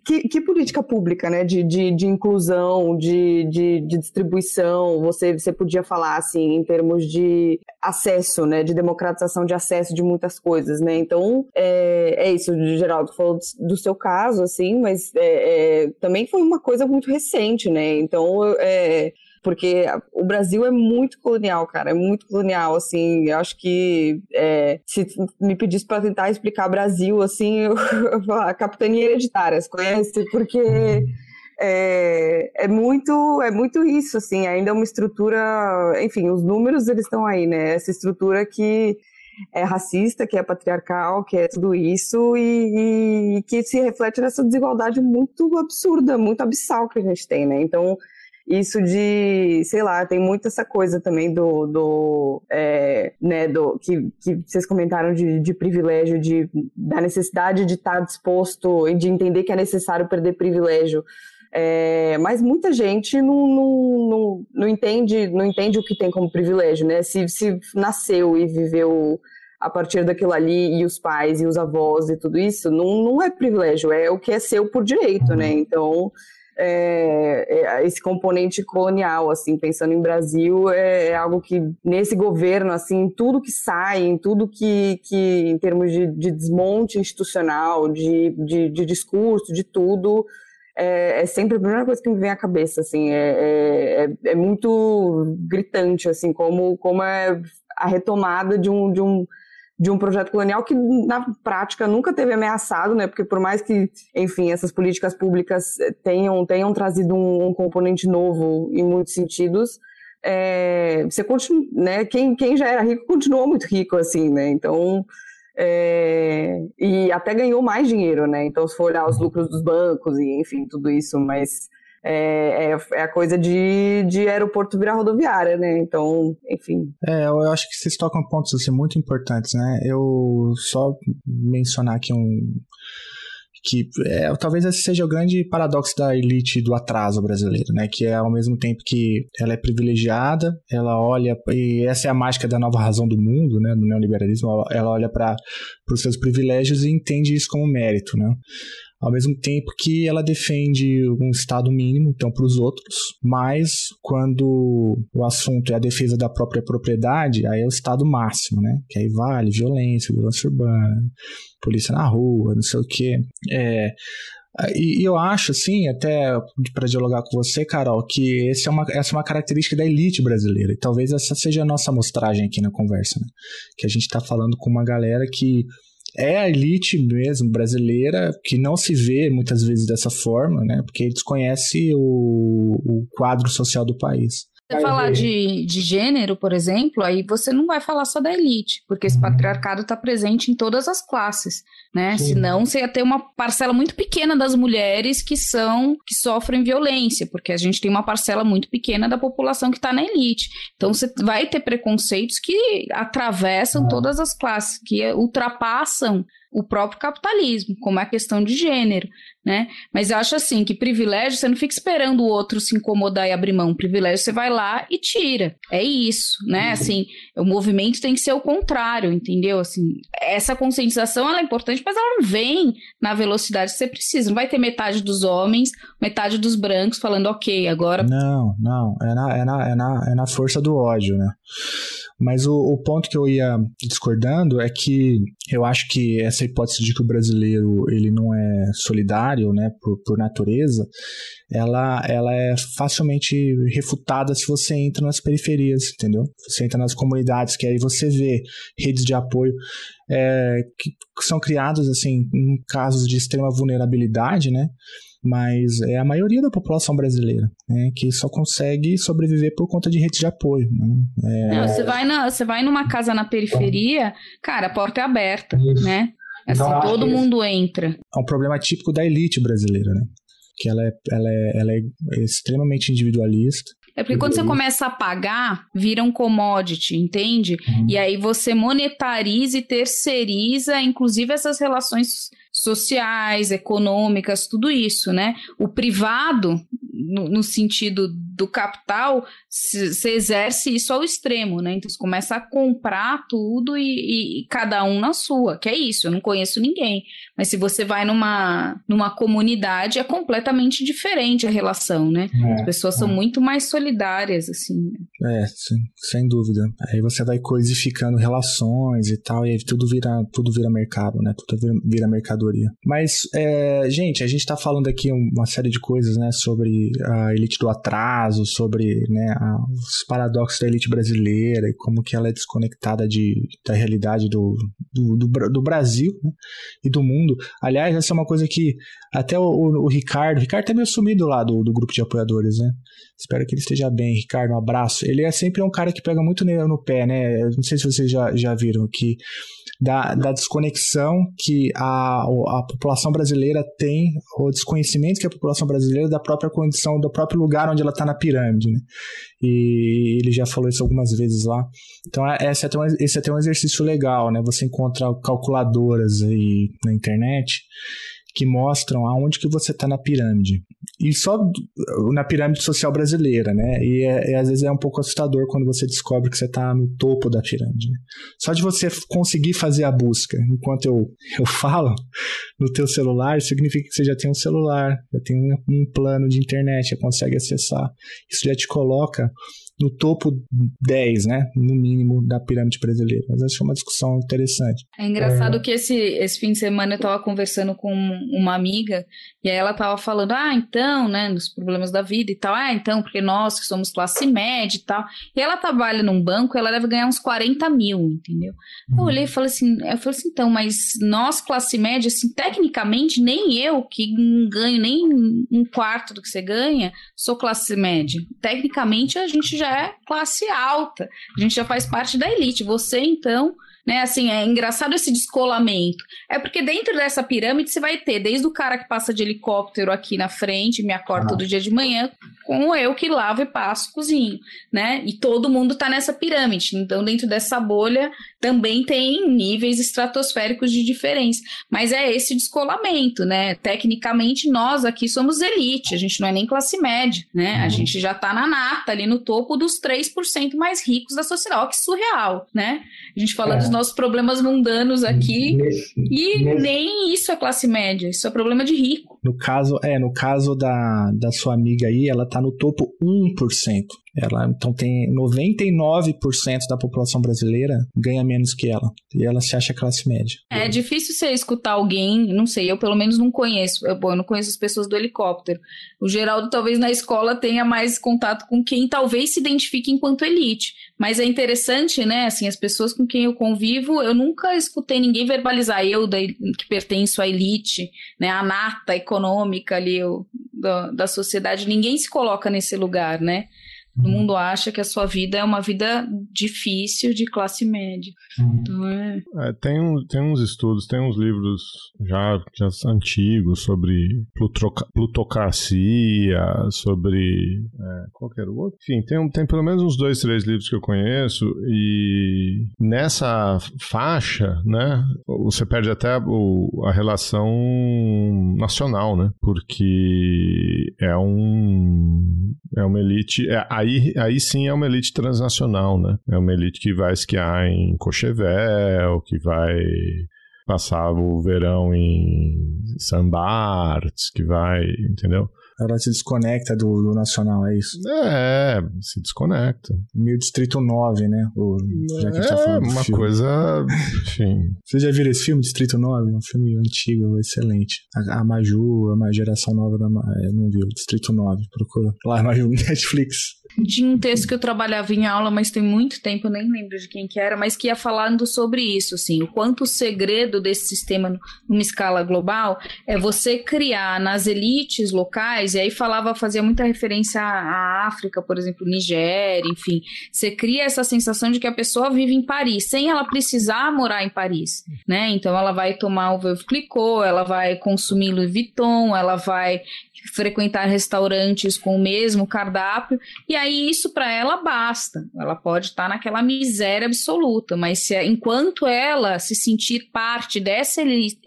S5: que, que, política pública, né, de, de, de inclusão, de, de, de, distribuição, você, você podia falar assim em termos de acesso, né, de democratização de acesso de muitas coisas, né, então é, é isso, Geraldo falou do seu caso, assim, mas é, é, também foi uma coisa muito recente, né, então é, porque o Brasil é muito colonial, cara, é muito colonial, assim, eu acho que é, se me pedisse para tentar explicar Brasil, assim, [laughs] eu, eu falar, capitania hereditária, você conhece? Porque é, é, muito é muito isso, assim, ainda é uma estrutura, enfim, os números eles estão aí, né, essa estrutura que é racista, que é patriarcal, que é tudo isso e, e que se reflete nessa desigualdade muito absurda, muito abissal que a gente tem, né, então isso de, sei lá, tem muito essa coisa também do, do é, né, do que, que vocês comentaram de, de privilégio, de, da necessidade de estar disposto e de entender que é necessário perder privilégio. É, mas muita gente não, não, não, não, entende, não entende o que tem como privilégio, né? Se, se nasceu e viveu a partir daquilo ali, e os pais e os avós e tudo isso, não, não é privilégio, é o que é seu por direito, né? Então, é, é, esse componente colonial, assim, pensando em Brasil, é, é, algo que nesse governo, assim, tudo que sai, em tudo que, que em termos de, de desmonte institucional, de, de, de, discurso, de tudo, é, é, sempre a primeira coisa que me vem à cabeça, assim, é, é, é muito gritante, assim, como, como é a retomada de um, de um de um projeto colonial que na prática nunca teve ameaçado, né? Porque por mais que, enfim, essas políticas públicas tenham tenham trazido um, um componente novo em muitos sentidos, é, você continua, né? Quem, quem já era rico continuou muito rico, assim, né? Então é, e até ganhou mais dinheiro, né? Então se for olhar os lucros dos bancos e enfim tudo isso, mas é, é, é, a coisa de, de aeroporto virar rodoviária, né? Então, enfim.
S1: É, eu acho que vocês tocam pontos assim, muito importantes, né? Eu só mencionar aqui um que é, talvez esse seja o grande paradoxo da elite do atraso brasileiro, né? Que é ao mesmo tempo que ela é privilegiada, ela olha e essa é a mágica da nova razão do mundo, né? Do neoliberalismo, ela olha para os seus privilégios e entende isso como mérito, né? Ao mesmo tempo que ela defende um Estado mínimo, então, para os outros, mas quando o assunto é a defesa da própria propriedade, aí é o Estado máximo, né? Que aí vale violência, violência urbana, polícia na rua, não sei o quê. É, e, eu acho, assim, até para dialogar com você, Carol, que é uma, essa é uma característica da elite brasileira. E talvez essa seja a nossa amostragem aqui na conversa, né? Que a gente está falando com uma galera que é a elite mesmo brasileira que não se vê muitas vezes dessa forma, né? Porque desconhece o, o quadro social do país.
S6: Você falar de, de gênero, por exemplo, aí você não vai falar só da elite, porque esse uhum. patriarcado está presente em todas as classes, né? Sim. Senão você ia ter uma parcela muito pequena das mulheres que são, que sofrem violência, porque a gente tem uma parcela muito pequena da população que está na elite. Então você vai ter preconceitos que atravessam ah. todas as classes, que ultrapassam o próprio capitalismo, como é a questão de gênero, né? Mas eu acho assim que privilégio você não fica esperando o outro se incomodar e abrir mão. Privilégio você vai lá e tira. É isso, né? Uhum. Assim, o movimento tem que ser o contrário, entendeu? Assim, essa conscientização ela é importante, mas ela não vem na velocidade que você precisa. Não vai ter metade dos homens, metade dos brancos falando, ok, agora.
S1: Não, não. É na, é na, é na, é na força do ódio, né? Mas o, o, ponto que eu ia discordando é que eu acho que essa hipótese de que o brasileiro ele não é solidário, né, por, por natureza, ela, ela é facilmente refutada se você entra nas periferias, entendeu? Você entra nas comunidades, que aí você vê redes de apoio é, que são criadas assim em casos de extrema vulnerabilidade, né? Mas é a maioria da população brasileira né, que só consegue sobreviver por conta de redes de apoio. Né?
S6: É... Não, você, vai na, você vai numa casa na periferia, cara, a porta é aberta, Isso. né? Assim, então, todo mundo entra.
S1: É um problema típico da elite brasileira, né? Que ela é, ela é, ela é extremamente individualista.
S6: É porque quando você começa a pagar, vira um commodity, entende? Uhum. E aí você monetariza e terceiriza, inclusive, essas relações sociais, econômicas, tudo isso, né? O privado, no, no sentido do capital, você exerce isso ao extremo, né? Então você começa a comprar tudo e, e, cada um na sua, que é isso, eu não conheço ninguém. Mas se você vai numa, numa comunidade, é completamente diferente a relação, né? É, As pessoas é. são muito mais solidárias, assim.
S1: Né? É, sem, sem dúvida. Aí você vai coisificando relações e tal, e aí tudo vira, tudo vira mercado, né? Tudo vira, vira mercadoria. Mas, é, gente, a gente tá falando aqui uma série de coisas, né? Sobre a elite do atraso, sobre né, a, os paradoxos da elite brasileira e como que ela é desconectada de, da realidade do, do, do, do Brasil né, e do mundo. Aliás, essa é uma coisa que até o, o, o Ricardo, o Ricardo tá meio sumido lá do, do grupo de apoiadores, né? Espero que ele esteja bem, Ricardo, um abraço. Ele é sempre um cara que pega muito no, pé, né? Não sei se vocês já, já viram que da, da desconexão que a, a população brasileira tem, o desconhecimento que a população brasileira da própria condição, do próprio lugar onde ela está na pirâmide, né? E ele já falou isso algumas vezes lá. Então, é, esse é até um, esse é até um exercício legal, né? Você encontra calculadoras aí na internet que mostram aonde que você está na pirâmide. e só na pirâmide social brasileira, né? E, é, é, às vezes é um pouco assustador quando você descobre que você está no topo da pirâmide. Né? Só de você conseguir fazer a busca enquanto eu, eu [laughs] falo no teu celular, significa que você já tem um celular, já tem um, um plano de internet, já consegue acessar. Isso já te coloca no topo 10, né? No mínimo, da pirâmide brasileira. Mas acho é uma discussão interessante.
S6: É engraçado é... que esse, esse fim de semana eu estava conversando com uma amiga e aí ela estava falando, ah, então, né, nos problemas da vida e tal. Ah, então, porque nós que somos classe média e tal. E ela trabalha num banco, ela deve ganhar uns 40 mil, entendeu? Eu olhei e falei assim, eu falei assim, então, mas nós, classe média, assim, tecnicamente, nem eu, que ganho nem um quarto do que você ganha, sou classe média. Tecnicamente, a gente já já é classe alta, a gente já faz parte da elite. Você, então, né? Assim, é engraçado esse descolamento. É porque dentro dessa pirâmide você vai ter desde o cara que passa de helicóptero aqui na frente, me acorda ah. todo dia de manhã, com eu que lavo e passo, cozinho, né? E todo mundo tá nessa pirâmide. Então, dentro dessa bolha também tem níveis estratosféricos de diferença. Mas é esse descolamento, né? Tecnicamente, nós aqui somos elite, a gente não é nem classe média, né? Uhum. A gente já tá na nata, ali no topo dos 3% mais ricos da sociedade. Ó, que surreal, né? A gente fala é. dos nossos problemas mundanos aqui nesse, e nesse... nem isso é classe média, isso é problema de rico.
S1: No caso, é, no caso da, da sua amiga aí, ela tá no topo 1%. Ela, então tem 99% da população brasileira ganha menos que ela. E ela se acha classe média.
S6: É difícil você escutar alguém, não sei, eu pelo menos não conheço. Eu, bom, eu não conheço as pessoas do helicóptero. O Geraldo talvez na escola tenha mais contato com quem talvez se identifique enquanto elite. Mas é interessante, né? Assim, as pessoas com quem eu convivo, eu nunca escutei ninguém verbalizar eu da, que pertenço à elite, né? A nata econômica ali da sociedade. Ninguém se coloca nesse lugar, né? Todo mundo acha que a sua vida é uma vida difícil de classe média. Uhum. Então é...
S3: é... tem, um, tem uns estudos, tem uns livros já, já antigos sobre plutroca, plutocracia, sobre. É, qual que era o outro? Enfim, tem, tem pelo menos uns dois, três livros que eu conheço, e nessa faixa, né, você perde até o, a relação nacional, né? Porque é um. É uma elite. É, aí, aí sim é uma elite transnacional, né? É uma elite que vai esquiar em Cochevel, que vai passar o verão em Sambarts, que vai, entendeu?
S1: Ela se desconecta do, do, nacional, é isso?
S3: É, se desconecta.
S1: Meio Distrito 9, né? O,
S3: já que a gente tá é, falando uma filme. coisa, enfim.
S1: Vocês já viram esse filme, Distrito 9? É um filme antigo, excelente. A, a Maju, a geração nova da... É, não viu, Distrito 9, procura. Lá, Maju, [laughs] Netflix
S6: tinha um texto que eu trabalhava em aula, mas tem muito tempo, nem lembro de quem que era, mas que ia falando sobre isso, assim, o quanto o segredo desse sistema numa escala global é você criar nas elites locais, e aí falava, fazia muita referência à África, por exemplo, Nigéria, enfim, você cria essa sensação de que a pessoa vive em Paris, sem ela precisar morar em Paris, né? Então ela vai tomar o Veuve Clicquot, ela vai consumir Louis Vuitton, ela vai frequentar restaurantes com o mesmo cardápio, e aí isso para ela basta. Ela pode estar tá naquela miséria absoluta, mas se, enquanto ela se sentir parte dessa elite,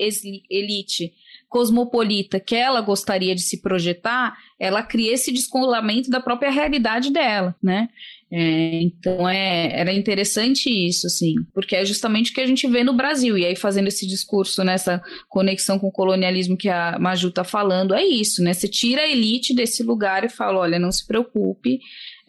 S6: elite cosmopolita que ela gostaria de se projetar, ela cria esse descolamento da própria realidade dela, né? É, então é, era interessante isso, assim, porque é justamente o que a gente vê no Brasil. E aí, fazendo esse discurso nessa conexão com o colonialismo que a Maju está falando, é isso, né? Você tira a elite desse lugar e fala: olha, não se preocupe,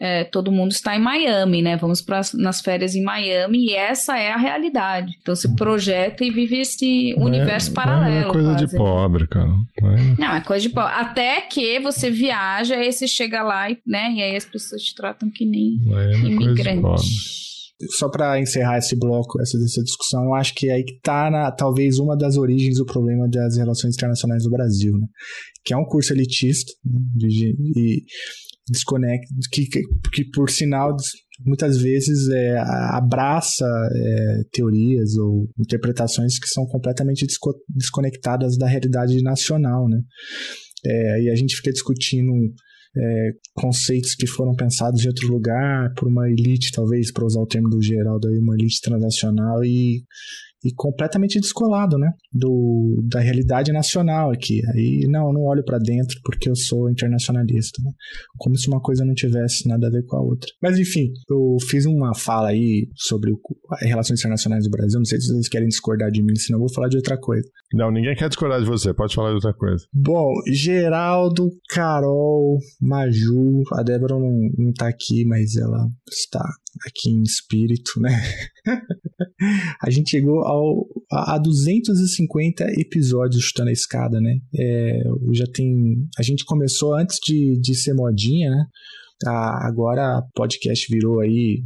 S6: é, todo mundo está em Miami, né? Vamos para nas férias em Miami e essa é a realidade. Então você projeta e vive esse não universo é, paralelo.
S3: É coisa quase. de pobre, cara.
S6: É. Não, é coisa de pobre. Até que você viaja e você chega lá e, né? E aí as pessoas te tratam que nem é imigrante
S1: só para encerrar esse bloco, essa, essa discussão, eu acho que é aí que está talvez uma das origens do problema das relações internacionais do Brasil, né? Que é um curso elitista né? de, e desconecta, que, que, que por sinal muitas vezes é, abraça é, teorias ou interpretações que são completamente desconectadas da realidade nacional, né? É, e a gente fica discutindo é, conceitos que foram pensados em outro lugar por uma elite, talvez, para usar o termo do Geraldo, aí, uma elite transnacional e e completamente descolado, né? Do, da realidade nacional aqui. Aí, não, não olho para dentro porque eu sou internacionalista, né? Como se uma coisa não tivesse nada a ver com a outra. Mas, enfim, eu fiz uma fala aí sobre o, relações internacionais do Brasil. Não sei se vocês querem discordar de mim, senão eu vou falar de outra coisa.
S3: Não, ninguém quer discordar de você. Pode falar de outra coisa.
S1: Bom, Geraldo, Carol, Maju, a Débora não, não tá aqui, mas ela está aqui em espírito, né? [laughs] a gente chegou ao, a, a 250 episódios chutando a escada, né? É, já tem. A gente começou antes de, de ser modinha, né? Ah, agora podcast virou aí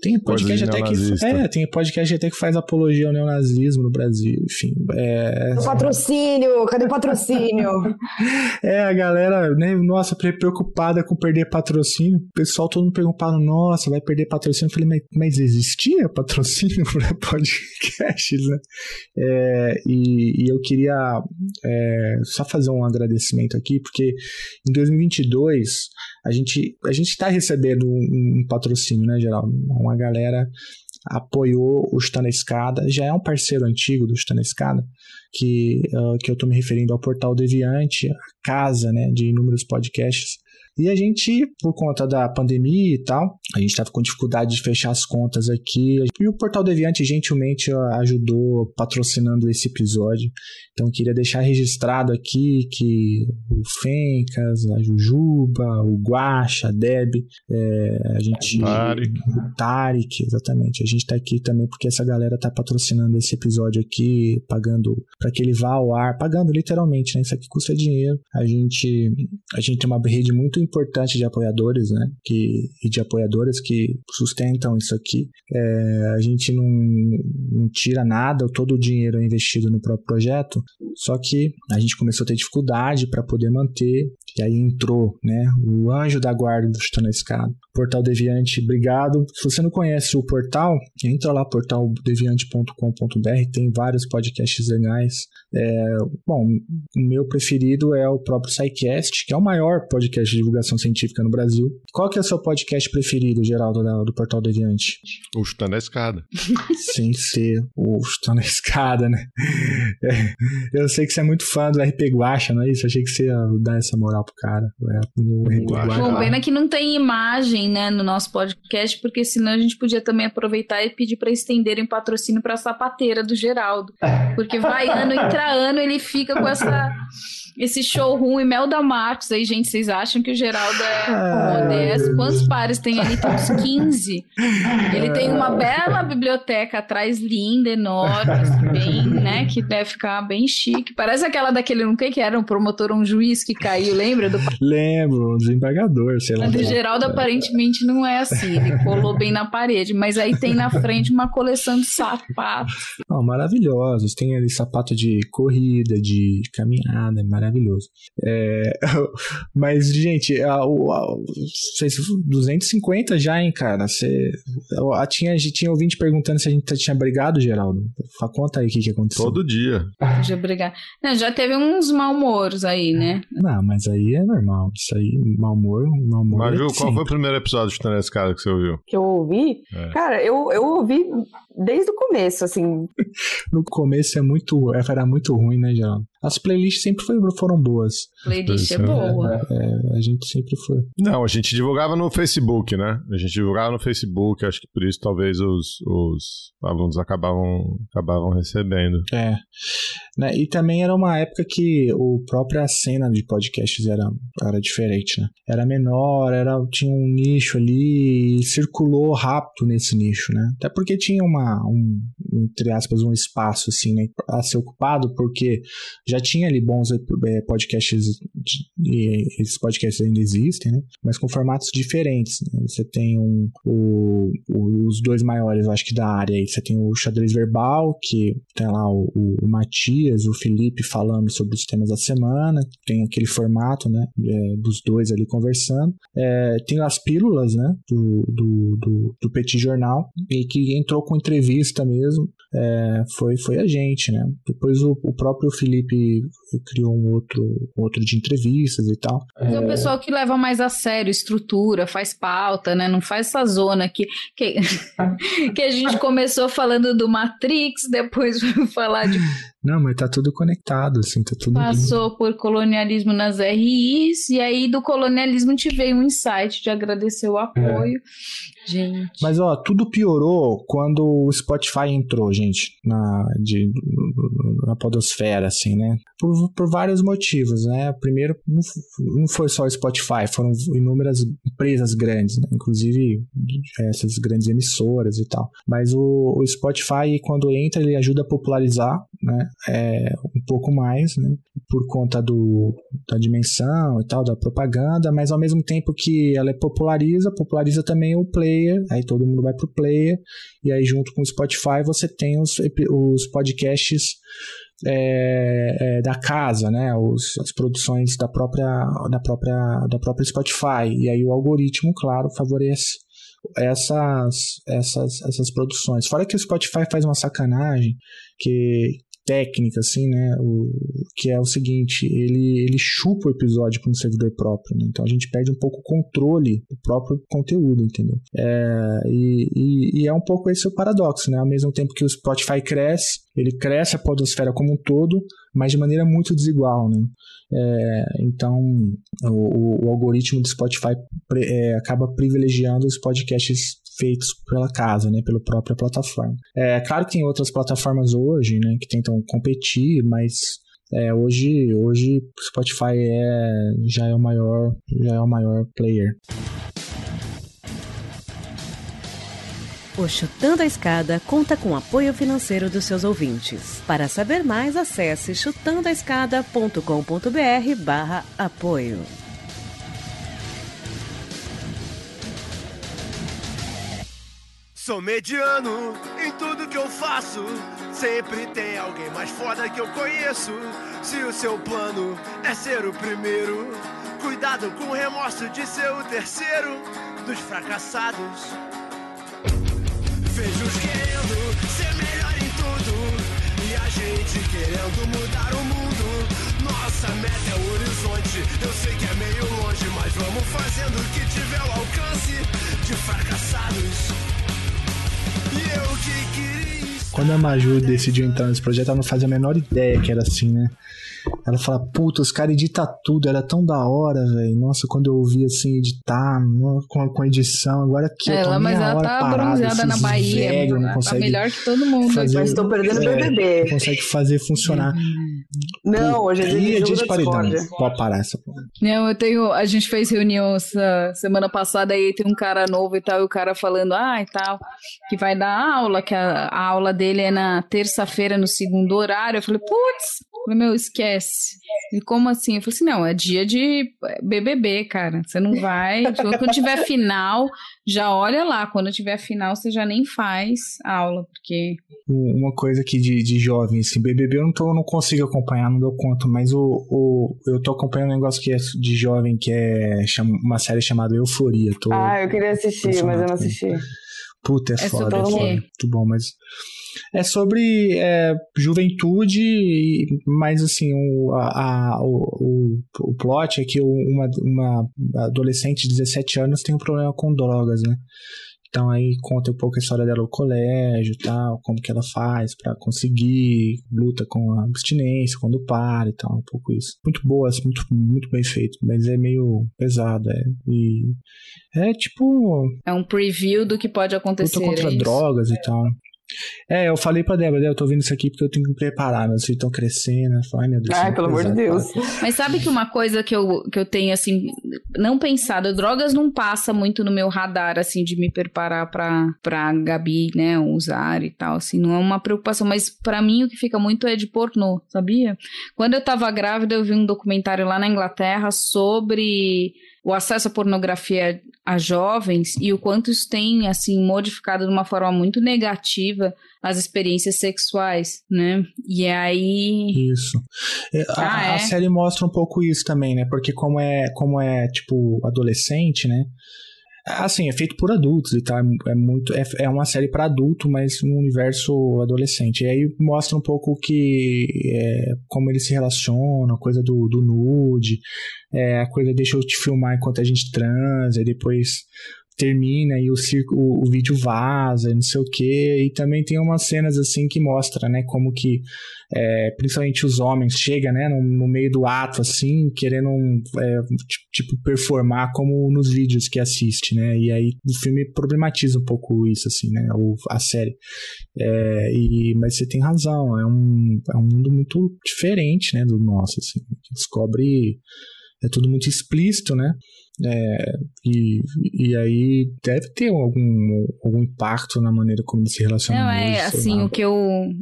S1: tem podcast até que. É, tem podcast até que faz apologia ao neonazismo no Brasil, enfim. É...
S5: O patrocínio, cadê o patrocínio? [laughs]
S1: é, a galera, né, nossa, preocupada com perder patrocínio. O pessoal todo mundo preocupado, nossa, vai perder patrocínio. Eu falei, mas, mas existia patrocínio [laughs] para podcasts, né? É, e, e, eu queria é, só fazer um agradecimento aqui, porque em 2022 a gente a gente está recebendo um, um, patrocínio, né, Uma galera apoiou o Está Escada, já é um parceiro antigo do Está Escada, que, uh, que eu estou me referindo ao Portal Deviante, a casa né, de inúmeros podcasts e a gente, por conta da pandemia e tal, a gente estava com dificuldade de fechar as contas aqui. E o Portal Deviante gentilmente ajudou patrocinando esse episódio. Então queria deixar registrado aqui que o Fencas, a Jujuba, o Guacha, a Deb, é, a gente.
S3: Tarek.
S1: O Tarek, exatamente. A gente está aqui também porque essa galera está patrocinando esse episódio aqui, pagando para que ele vá ao ar, pagando literalmente, né? Isso aqui custa dinheiro. A gente, a gente tem uma rede muito importante de apoiadores, né? Que, e de apoiadoras que sustentam isso aqui. É, a gente não, não tira nada, todo o dinheiro é investido no próprio projeto, só que a gente começou a ter dificuldade para poder manter, e aí entrou, né? O anjo da guarda do Chutando a Escada. Portal Deviante, obrigado. Se você não conhece o portal, entra lá, portaldeviante.com.br, tem vários podcasts legais. É, bom, o meu preferido é o próprio SciCast, que é o maior podcast de divulgação científica no Brasil. Qual que é o seu podcast preferido, Geraldo, do, do Portal Deviante?
S3: O Chutando a Escada.
S1: Sem ser o Chutando a Escada, né? É, eu sei que você é muito fã do RP Guacha, não é isso? Achei que você ia dar essa moral pro cara. É,
S6: Bom, pena que não tem imagem, né, no nosso podcast, porque senão a gente podia também aproveitar e pedir para estenderem patrocínio para a sapateira do Geraldo. Porque vai ano entra ano, ele fica com essa esse showroom e Mel da Marcos aí, gente, vocês acham que o Geraldo é modesto? Quantos pares tem ali? Tem uns 15. Ele tem uma bela biblioteca atrás, linda, enorme, assim, bem, né? Que deve ficar bem chique. Parece aquela daquele, não sei que era, um promotor, um juiz que caiu, lembra? Do... [laughs]
S1: Lembro, um desembargador, sei lá.
S6: A do Geraldo aparentemente não é assim, ele colou bem na parede, mas aí tem na frente uma coleção de sapatos.
S1: Oh, maravilhosos, tem ali sapato de corrida, de caminhada, maravilhoso maravilhoso. É, [laughs] mas, gente, a, a, 250 já, hein, cara? Você, a, tinha, a gente tinha ouvinte perguntando se a gente tinha brigado, Geraldo. Conta aí o que, que aconteceu.
S3: Todo dia.
S6: Já brigar. Não, já teve uns mal-humoros aí, né?
S1: Não, mas aí é normal. Isso aí, mal-humor, mal-humor.
S3: Maju, é qual foi o primeiro episódio de Tanés Cara que você ouviu?
S5: Que eu ouvi? É. Cara, eu, eu ouvi desde o começo, assim. [laughs]
S1: no começo é muito, era muito ruim, né, Geraldo? As playlists sempre foi, foram boas.
S6: Playlist é boa.
S1: É, a gente sempre foi.
S3: Não, a gente divulgava no Facebook, né? A gente divulgava no Facebook, acho que por isso talvez os, os alunos acabavam, acabavam recebendo.
S1: É. Né? E também era uma época que o própria cena de podcasts era, era diferente, né? Era menor, era, tinha um nicho ali e circulou rápido nesse nicho, né? Até porque tinha uma, um, entre aspas, um espaço assim, né, a ser ocupado, porque já tinha ali bons é, podcasts, e esses podcasts ainda existem, né? Mas com formatos diferentes. Né? Você tem um, o, os dois maiores, eu acho que da área. Você tem o Xadrez Verbal, que tem lá o, o, o Matias, o Felipe falando sobre os temas da semana. Tem aquele formato, né? É, dos dois ali conversando. É, tem as pílulas, né? Do, do, do, do Petit Jornal, e que entrou com entrevista mesmo. É, foi, foi a gente, né? Depois o, o próprio Felipe criou um outro, outro de entrevistas e tal.
S6: Mas é o pessoal que leva mais a sério, estrutura, faz pauta, né? Não faz essa zona que, que, [laughs] que a gente começou falando do Matrix, depois [laughs] falar de
S1: não, mas tá tudo conectado, assim, tá tudo.
S6: Passou por colonialismo nas RIs, e aí do colonialismo te veio um insight de agradecer o apoio. É. Gente.
S1: Mas ó, tudo piorou quando o Spotify entrou, gente, na, de, na podosfera, assim, né? Por, por vários motivos, né? Primeiro, não foi só o Spotify, foram inúmeras empresas grandes, né? Inclusive essas grandes emissoras e tal. Mas o, o Spotify, quando entra, ele ajuda a popularizar, né? É, um pouco mais, né? Por conta do, da dimensão e tal, da propaganda, mas ao mesmo tempo que ela populariza, populariza também o play player, aí todo mundo vai pro player, e aí junto com o Spotify você tem os, os podcasts é, é, da casa, né? Os, as produções da própria, da, própria, da própria Spotify. E aí o algoritmo, claro, favorece essas, essas, essas produções. Fora que o Spotify faz uma sacanagem que técnica, assim, né? O, que é o seguinte, ele, ele chupa o episódio para um servidor próprio, né? Então a gente perde um pouco o controle do próprio conteúdo, entendeu? É, e, e, e, é um pouco esse o paradoxo, né? Ao mesmo tempo que o Spotify cresce, ele cresce a podosfera como um todo, mas de maneira muito desigual, né? É, então, o, o, algoritmo do Spotify é, acaba privilegiando os podcasts feitos pela casa, né, pela própria plataforma. É claro que tem outras plataformas hoje, né, que tentam competir, mas é, hoje, hoje Spotify é, já é o maior, já é o maior player.
S7: O Chutando a Escada conta com apoio financeiro dos seus ouvintes. Para saber mais, acesse chutandoaescada.com.br barra apoio.
S8: Sou mediano em tudo que eu faço. Sempre tem alguém mais foda que eu conheço. Se o seu plano é ser o primeiro, cuidado com o remorso de ser o terceiro dos fracassados. Vejo querendo ser melhor em tudo e a gente querendo mudar o mundo. Nossa meta é o horizonte. Eu sei que é meio longe, mas vamos fazendo o que tiver o alcance de fracassados.
S1: Quando a Maju decidiu entrar nesse projeto, ela não fazia a menor ideia que era assim, né? Ela fala, puta, os caras editam tudo, era tão da hora, velho. Nossa, quando eu ouvi assim, editar, com, com edição, agora que
S6: ela,
S1: eu tô
S6: mas ela tá bronzeada na Bahia, velho, não consegue tá melhor que todo mundo.
S5: Fazer, mas tô perdendo é, BBB.
S1: Não consegue fazer funcionar.
S5: Não, hoje é dia de, de paredão.
S1: Pode parar essa porra.
S6: Não, eu tenho, a gente fez reunião essa semana passada e tem um cara novo e tal, e o cara falando, ah, e tal, que vai dar aula, que a, a aula dele é na terça-feira no segundo horário. Eu falei, putz, meu, esquece. E como assim? Eu falei assim, não, é dia de BBB, cara. Você não vai. Quando tiver final, já olha lá. Quando tiver final, você já nem faz aula, porque...
S1: Uma coisa aqui de, de jovem, assim, BBB eu não, tô, eu não consigo acompanhar, não dou conta, mas o, o, eu tô acompanhando um negócio que é de jovem, que é uma série chamada Euforia. Tô,
S5: ah, eu queria assistir, mas eu não assisti.
S1: Puta, é, é foda, é foda. Muito bom, mas é sobre é, juventude, mas assim, o, a, o, o, plot é que uma, uma adolescente de 17 anos tem um problema com drogas, né? Então aí conta um pouco a história dela no colégio tal, como que ela faz para conseguir, luta com a abstinência, quando para e tal, um pouco isso. Muito boa, assim, muito, muito bem feito, mas é meio pesado, é. E é tipo.
S6: É um preview do que pode acontecer.
S1: Luta contra
S6: é
S1: drogas e tal. É, eu falei pra Débora, eu tô ouvindo isso aqui porque eu tenho que me preparar, meus filhos estão crescendo. Ai, meu Deus.
S5: Ai, pelo amor de Deus.
S6: Mas sabe que uma coisa que eu, que eu tenho, assim, não pensado, drogas não passa muito no meu radar, assim, de me preparar pra, pra Gabi, né, usar e tal, assim, não é uma preocupação, mas para mim o que fica muito é de pornô, sabia? Quando eu tava grávida, eu vi um documentário lá na Inglaterra sobre o acesso à pornografia a jovens e o quanto isso tem assim modificado de uma forma muito negativa as experiências sexuais, né? E aí
S1: isso é, a, ah, é? a série mostra um pouco isso também, né? Porque como é como é tipo adolescente, né? Assim, é feito por adultos e tal. É, muito. É, é uma série para adulto, mas um universo adolescente. E aí mostra um pouco que. É, como eles se relacionam, a coisa do, do nude, é, a coisa deixa eu te filmar enquanto a gente transa, e depois termina e o, circo, o, o vídeo vaza, não sei o que. E também tem umas cenas assim que mostra, né, como que é, principalmente os homens chegam, né, no, no, meio do ato assim, querendo é, tipo performar como nos vídeos que assiste, né? E aí o filme problematiza um pouco isso assim, né, o, a série. É, e mas você tem razão, é um é um mundo muito diferente, né, do nosso assim, descobre é tudo muito explícito, né? É, e, e aí deve ter algum, algum impacto na maneira como ele se relaciona.
S6: Não, é assim, o que, eu,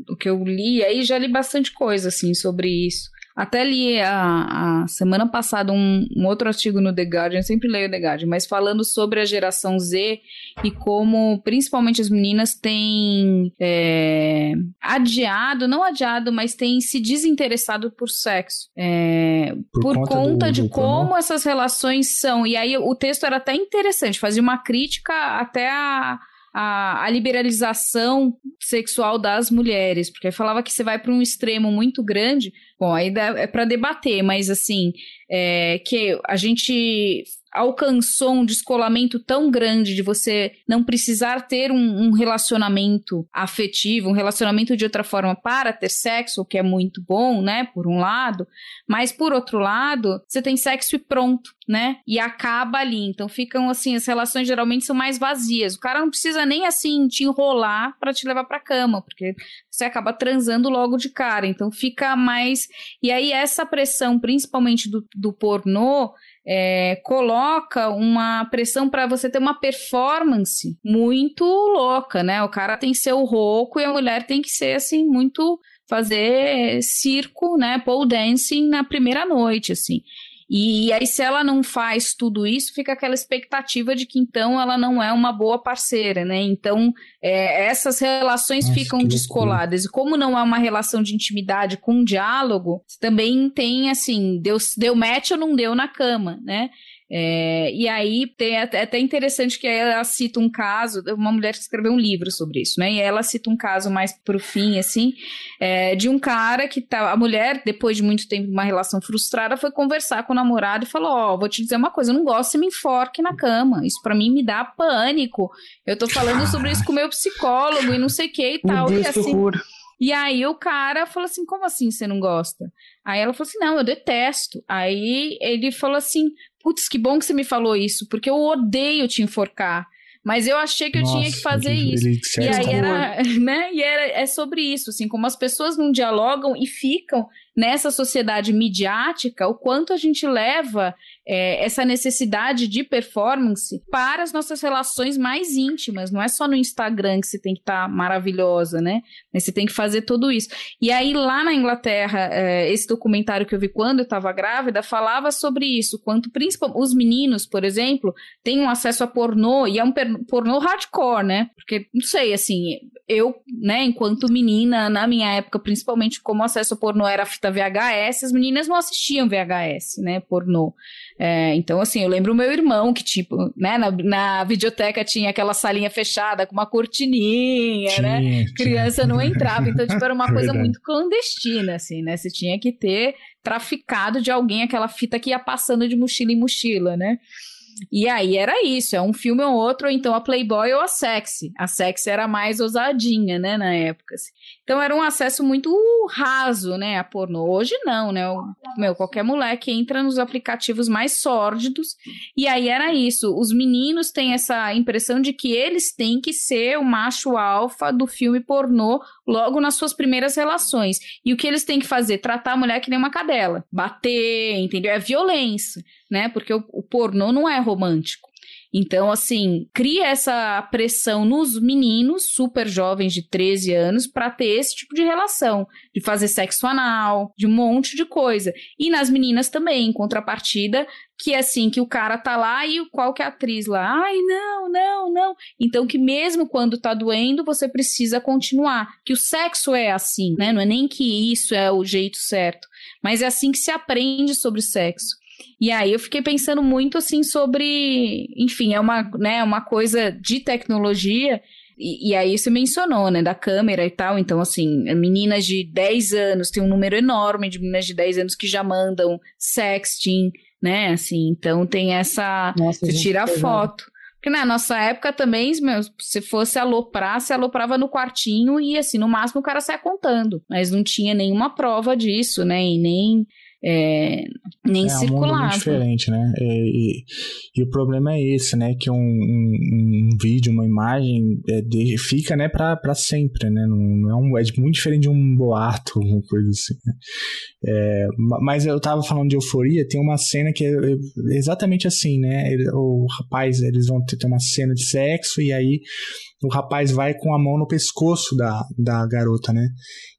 S6: o que eu li, aí já li bastante coisa assim sobre isso. Até li a, a semana passada um, um, outro artigo no The Guardian, sempre leio The Guardian, mas falando sobre a geração Z e como principalmente as meninas têm é, adiado, não adiado, mas têm se desinteressado por sexo. É, por, por, conta, conta de como essas relações são. E aí o texto era até interessante, fazia uma crítica até a a, a liberalização sexual das mulheres, porque falava que você vai para um extremo muito grande. Bom, aí é para debater, mas assim, é, que a gente alcançou um descolamento tão grande de você não precisar ter um, um, relacionamento afetivo, um relacionamento de outra forma para ter sexo, o que é muito bom, né? Por um lado, mas por outro lado, você tem sexo e pronto, né? E acaba ali. Então ficam assim, as relações geralmente são mais vazias. O cara não precisa nem assim te enrolar para te levar para cama, porque você acaba transando logo de cara. Então fica mais. E aí essa pressão, principalmente do, do pornô, é, coloca uma pressão para você ter uma performance muito louca, né? O cara tem que ser o rouco e a mulher tem que ser assim muito fazer circo, né, pole dancing na primeira noite, assim. E aí, se ela não faz tudo isso, fica aquela expectativa de que então ela não é uma boa parceira, né? Então, é, essas relações Nossa, ficam descoladas. E como não é uma relação de intimidade com diálogo, também tem assim, deu, deu match ou não deu na cama, né? É, e aí tem até, até interessante que ela cita um caso, uma mulher que escreveu um livro sobre isso, né? E ela cita um caso mais pro fim, assim, é, de um cara que tá. A mulher, depois de muito tempo de uma relação frustrada, foi conversar com o namorado e falou: Ó, oh, vou te dizer uma coisa, eu não gosto que me enforque na cama. Isso para mim me dá pânico. Eu tô falando sobre isso com o meu psicólogo e não sei o que e tal.
S5: Deus
S6: e assim. E aí o cara falou assim: como assim você não gosta? Aí ela falou assim: não, eu detesto. Aí ele falou assim: putz, que bom que você me falou isso, porque eu odeio te enforcar. Mas eu achei que eu Nossa, tinha que fazer isso. E aí era, [laughs] né? E era, é sobre isso, assim, como as pessoas não dialogam e ficam nessa sociedade midiática, o quanto a gente leva é, essa necessidade de performance para as nossas relações mais íntimas. Não é só no Instagram que você tem que estar tá maravilhosa, né? Mas você tem que fazer tudo isso. E aí, lá na Inglaterra, é, esse documentário que eu vi quando eu estava grávida falava sobre isso. Quanto principalmente os meninos, por exemplo, têm um acesso a pornô, e é um pornô hardcore, né? Porque, não sei, assim, eu, né, enquanto menina, na minha época, principalmente como acesso a pornô era VHS, as meninas não assistiam VHS, né, pornô. É, então, assim, eu lembro o meu irmão que, tipo, né, na, na videoteca tinha aquela salinha fechada com uma cortininha, né? tinha, né? Tinha. Criança não entrava. Então, tipo, era uma coisa muito clandestina, assim, né? Você tinha que ter traficado de alguém aquela fita que ia passando de mochila em mochila, né? E aí era isso, é um filme ou outro, ou então a Playboy ou a Sexy. A Sexy era mais ousadinha, né, na época. Assim. Então era um acesso muito raso, né, a pornô. Hoje não, né? O, meu, qualquer moleque entra nos aplicativos mais sórdidos. E aí era isso. Os meninos têm essa impressão de que eles têm que ser o macho alfa do filme pornô logo nas suas primeiras relações. E o que eles têm que fazer? Tratar a mulher que nem uma cadela. Bater, entendeu? É violência, né? Porque o, o pornô não é romântico. Então, assim, cria essa pressão nos meninos super jovens de 13 anos para ter esse tipo de relação, de fazer sexo anal, de um monte de coisa. E nas meninas também, em contrapartida, que é assim, que o cara tá lá e qual que é a atriz lá? Ai, não, não, não. Então que mesmo quando tá doendo, você precisa continuar. Que o sexo é assim, né? Não é nem que isso é o jeito certo, mas é assim que se aprende sobre sexo. E aí eu fiquei pensando muito assim sobre, enfim, é uma, né, uma coisa de tecnologia e, e, aí você mencionou, né, da câmera e tal. Então, assim, meninas de 10 anos, tem um número enorme de meninas de 10 anos que já mandam sexting, né? Assim, então tem essa. Nossa, você tira a foto. Porque na nossa época também, meu, se fosse aloprar, se aloprava no quartinho e assim, no máximo o cara saia contando. Mas não tinha nenhuma prova disso, né? E nem é, nem
S1: é,
S6: circulava. É um mundo
S1: diferente, né? E, e, e, o problema é esse, né? Que um, um, um vídeo, uma imagem é, de, fica, né, pra, pra sempre, né? Não, é, um, é muito diferente de um boato, alguma coisa assim, né? É, mas eu tava falando de euforia, tem uma cena que é, é exatamente assim, né? O rapaz, eles vão ter uma cena de sexo e aí o rapaz vai com a mão no pescoço da, da garota, né?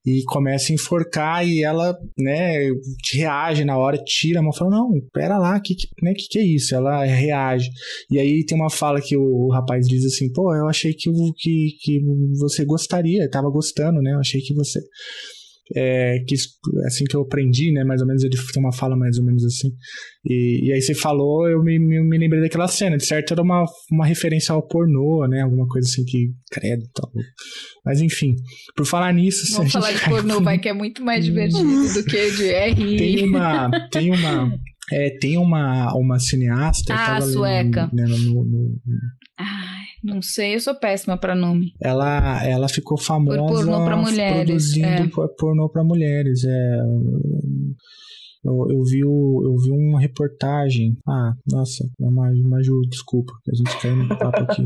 S1: E começa a enforcar e ela, né, reage na hora, tira a mão, fala, não, pera lá, que, que, né, que que é isso? Ela reage. E aí tem uma fala que o, o rapaz diz assim, pô, eu achei que, que, que você gostaria, tava gostando, né? Eu achei que você é, que assim que eu aprendi, né, mais ou menos, ele tem uma fala mais ou menos assim. E, e aí você falou, eu me, me, me, lembrei daquela cena, de certo era uma, uma referência ao pornô, né, alguma coisa assim que, credo tal. Mas enfim, por falar nisso...
S6: Vamos [laughs] falar de pornô, vai, que é muito mais divertido do que de R.
S1: Tem uma... Tem uma é, tem uma, uma cineasta.
S6: Ah, sueca. Lendo, né, no, no, no... Ai, não sei, eu sou péssima para nome.
S1: Ela, ela ficou famosa. Por
S6: pornô pra mulheres.
S1: Produzindo é. pornô pra mulheres. É, eu, eu, vi o, eu vi uma reportagem. Ah, nossa, Maju, desculpa, a gente caiu no papo aqui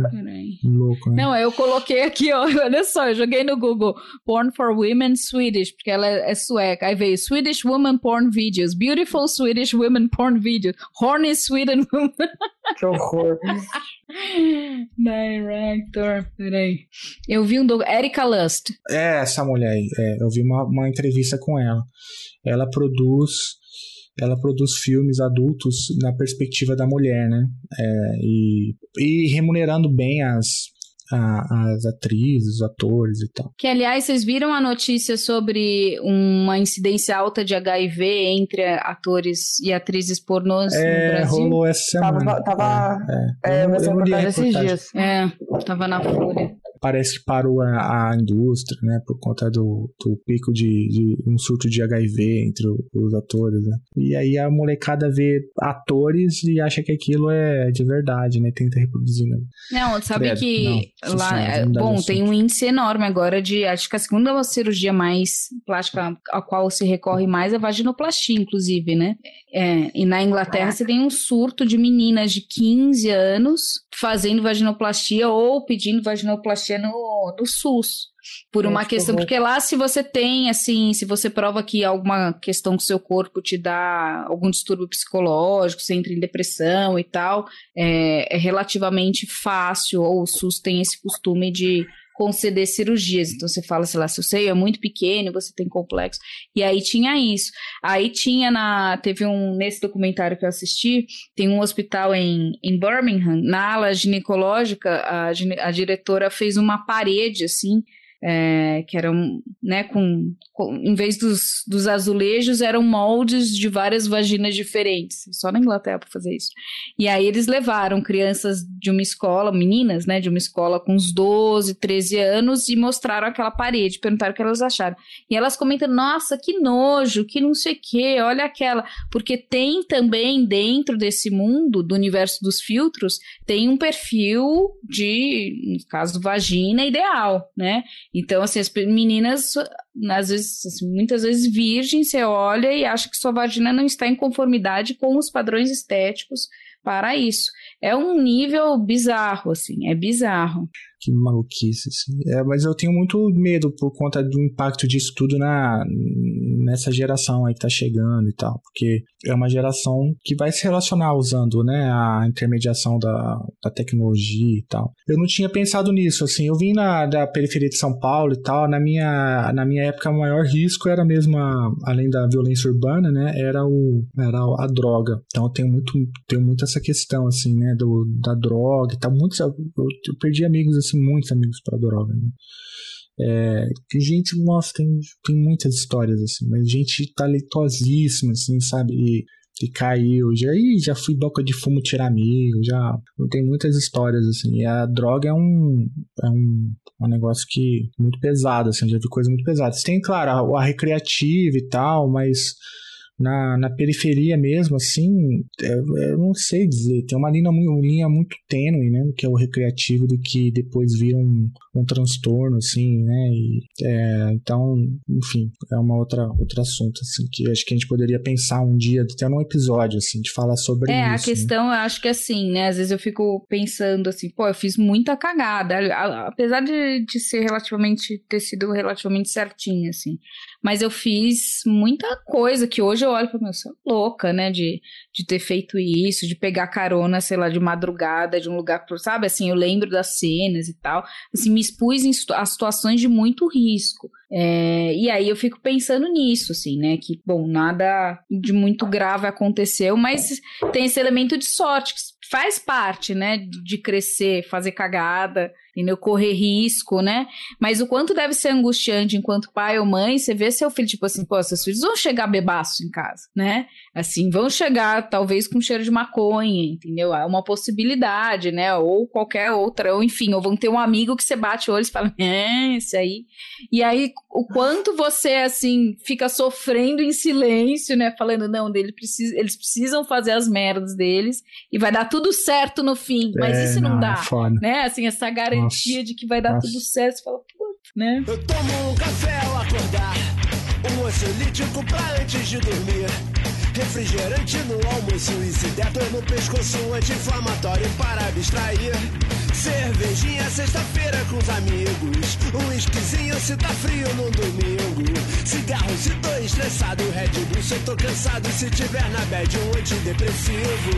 S1: louco, né?
S6: Não, eu coloquei aqui, ó, [laughs] olha só, eu joguei no Google Porn for Women Swedish, porque ela é, é sueca. Aí veio Swedish Woman Porn Videos, Beautiful Swedish Women Porn Videos, Horny Sweden Woman. [laughs]
S5: Que horror. [laughs]
S6: Director, peraí. Eu vi um do Erika Lust.
S1: É, essa mulher aí. É, eu vi uma, uma entrevista com ela. Ela produz ela produz filmes adultos na perspectiva da mulher, né? É, e, e remunerando bem as, a, as atrizes, os atores e tal.
S6: Que, aliás, vocês viram a notícia sobre uma incidência alta de HIV entre atores e atrizes pornôs
S1: é,
S6: no Brasil?
S1: rolou essa semana.
S5: Tava, tava é, é. é, eu, eu, eu esses dias.
S6: É, tava na Folha
S1: parece que parou a, a indústria, né, por conta do, do pico de, de, um surto de HIV entre os atores, né? E aí a molecada vê atores e acha que aquilo é de verdade, né? Tenta reproduzir. Né?
S6: Não, sabe Credo. que não, lá, é, bom, tem um índice enorme agora de, acho que a segunda cirurgia mais plástica a qual se recorre mais é a vaginoplastia, inclusive, né? É, e na Inglaterra você tem um surto de meninas de 15 anos fazendo vaginoplastia ou pedindo vaginoplastia no, no SUS. Por uma questão, porque lá se você tem, assim, se você prova que alguma questão com seu corpo te dá algum distúrbio psicológico, você entra em depressão e tal, é, é relativamente fácil, ou o SUS tem esse costume de conceder cirurgias. Então você fala, sei lá, se o seio é muito pequeno, você tem complexo. E aí tinha isso. Aí tinha na. Teve um. Nesse documentário que eu assisti, tem um hospital em, em Birmingham, na ala ginecológica, a, a diretora fez uma parede assim é, que eram, né, com, com, em vez dos, dos azulejos, eram moldes de várias vaginas diferentes, só na Inglaterra para fazer isso. E aí eles levaram crianças de uma escola, meninas, né, de uma escola com uns 12, 13 anos e mostraram aquela parede, perguntaram o que elas acharam. E elas comentam, nossa, que nojo, que não sei o que, olha aquela, porque tem também dentro desse mundo, do universo dos filtros, tem um perfil de, no caso, vagina ideal, né? Então, assim, as meninas, às vezes, assim, muitas vezes virgem, você olha e acha que sua vagina não está em conformidade com os padrões estéticos para isso. É um nível bizarro, assim, é bizarro
S1: que maluquice, assim. É, mas eu tenho muito medo por conta do impacto disso tudo na, nessa geração aí que tá chegando e tal, porque é uma geração que vai se relacionar usando, né, a intermediação da, da tecnologia e tal. Eu não tinha pensado nisso, assim, eu vim na, da periferia de São Paulo e tal, na minha, na minha época o maior risco era mesmo, a, além da violência urbana, né, era, o, era a droga. Então eu tenho muito, tenho muito essa questão, assim, né, do, da droga e tal. Muitos, eu, eu perdi amigos, assim, muitos amigos para droga, né? É, gente, nossa, tem, tem muitas histórias, assim, mas gente talentosíssima, assim, sabe? E que caiu, já, ih, já fui boca de fumo tirar amigo, já tem muitas histórias assim. E a droga é um é um, um negócio que muito pesado, assim, já vi coisas muito pesadas. Tem, claro, a, a recreativa e tal, mas na, na periferia mesmo, assim, é, eu não sei dizer, tem uma linha, uma linha muito tênue, né, que é o recreativo do que depois vira um, um transtorno, assim, né, e, é, então, enfim, é uma outra outro assunto, assim, que acho que a gente poderia pensar um dia, até num episódio, assim, de falar sobre
S6: é,
S1: isso.
S6: É, a questão, né? eu acho que assim, né, às vezes eu fico pensando assim, pô, eu fiz muita cagada, apesar de, de ser relativamente, ter sido relativamente certinho, assim, mas eu fiz muita coisa que hoje eu olho para mim, sou louca, né? De, de ter feito isso, de pegar carona, sei lá, de madrugada, de um lugar, sabe? Assim, eu lembro das cenas e tal. Assim, me expus em a situações de muito risco. É, e aí eu fico pensando nisso, assim, né? Que, bom, nada de muito grave aconteceu, mas tem esse elemento de sorte, faz parte, né? De crescer, fazer cagada, entendeu? Correr risco, né? Mas o quanto deve ser angustiante enquanto pai ou mãe, você vê seu filho, tipo assim, pô, seus filhos vão chegar bebaço em casa, né? Assim, vão chegar talvez com cheiro de maconha, entendeu? É uma possibilidade, né? Ou qualquer outra, ou enfim, ou vão ter um amigo que você bate o olho e fala, é, esse aí. E aí, o quanto você, assim, fica sofrendo em silêncio, né? Falando, não, dele precisa, eles precisam fazer as merdas deles e vai dar tudo certo no fim. Mas
S1: É,
S6: isso não,
S1: não,
S6: dá,
S1: é foda.
S6: né? Assim, essa garantia
S1: Nossa.
S6: de que vai dar
S1: Nossa.
S6: tudo certo. Você fala, puta, né?
S8: Eu tomo um café ao acordar, um ansiolítico pra antes de dormir. Refrigerante no almoço e cidetor no pescoço, um anti-inflamatório para abstrair. Cervejinha sexta-feira com os amigos, um esquisinho se tá frio no domingo. Cigarro se tô estressado, Red Bull se eu tô cansado, se tiver na bad um antidepressivo.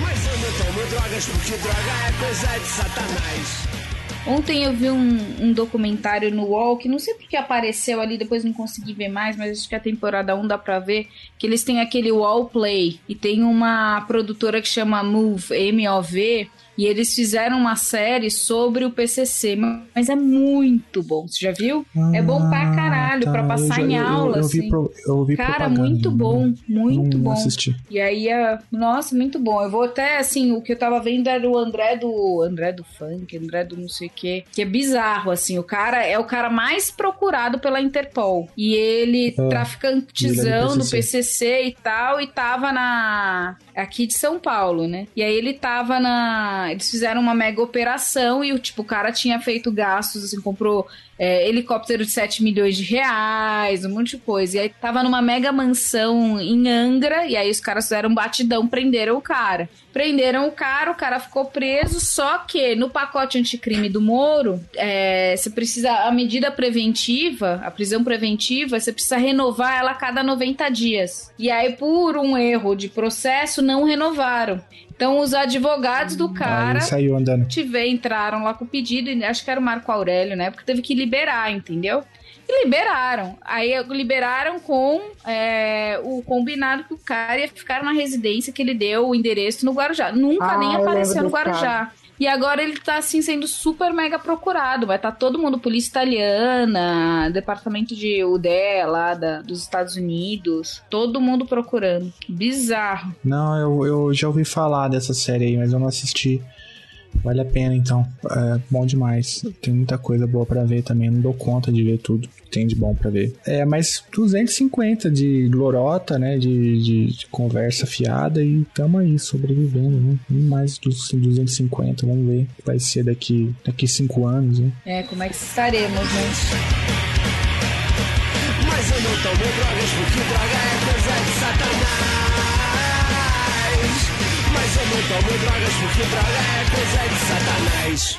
S8: Mas eu não tomo drogas porque droga é coisa de satanás.
S6: Ontem eu vi um, um documentário no UOL que não sei porque apareceu ali, depois não consegui ver mais, mas acho que a temporada 1 dá pra ver. Que eles têm aquele UOL Play e tem uma produtora que chama Move, M-O-V. E eles fizeram uma série sobre o PCC, mas é muito bom. Você já viu? é bom pra caralho,
S1: Ah,
S6: pra
S1: tá.
S6: passar
S1: Eu já-
S6: em
S1: eu-
S6: aula,
S1: eu, vi
S6: assim.
S1: pro- eu vi
S6: Cara, muito bom, muito
S1: não
S6: bom.
S1: assisti.
S6: E aí, é- nossa, muito bom. Eu vou até, assim, o que eu tava vendo era o André do. André do funk, André do não sei o quê. Que é bizarro, assim. O cara é o cara mais procurado pela Interpol. E ele,
S1: Ah,
S6: traficantizão
S1: ele é do
S6: do PCC e tal, e tava na. Aqui de São Paulo, né? E aí ele tava na. Eles fizeram uma mega operação e o tipo, o cara tinha feito gastos, assim, comprou é, helicóptero de 7 milhões de reais, um monte de coisa. E aí tava numa mega mansão em Angra, e aí os caras fizeram um batidão, prenderam o cara. Prenderam o cara, o cara ficou preso, só que no pacote anticrime do Moro, é, você precisa, a medida preventiva, a prisão preventiva, você precisa renovar ela a cada 90 dias. E aí, por um erro de processo, não renovaram. Então, os advogados do cara
S1: Aí saiu andando.
S6: tiver, entraram lá com o pedido, e acho que era o Marco Aurélio, né? Porque teve que liberar, entendeu? E liberaram. Aí liberaram com é, o combinado que o cara ia ficar na residência que ele deu o endereço no Guarujá. Nunca
S5: Ah,
S6: nem
S5: eu
S6: apareceu no Guarujá. E agora ele tá assim sendo super mega procurado. Vai estar todo mundo, polícia italiana, departamento de UDE lá da, dos Estados Unidos, todo mundo procurando. Bizarro.
S1: Não, eu, eu já ouvi falar dessa série aí, mas eu não assisti. Vale a pena então. É bom demais. Tem muita coisa boa pra ver também. Não dou conta de ver tudo que tem de bom pra ver. É, mas 250 de lorota, né? De, de, de conversa fiada e tamo aí sobrevivendo, né? Mais dos 250, vamos ver o que vai ser daqui daqui cinco anos, né?
S6: É, como é que estaremos, né?
S8: Mas eu não tomo drogas porque droga é coisa de satanás. Eu não tomo drogas porque droga é coisa de satanás.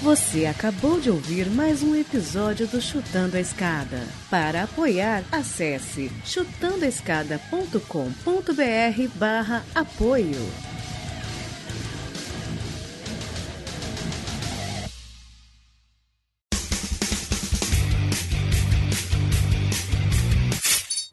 S7: Você acabou de ouvir mais um episódio do Chutando a Escada. Para apoiar, acesse chutandoaescada.com.br barra apoio.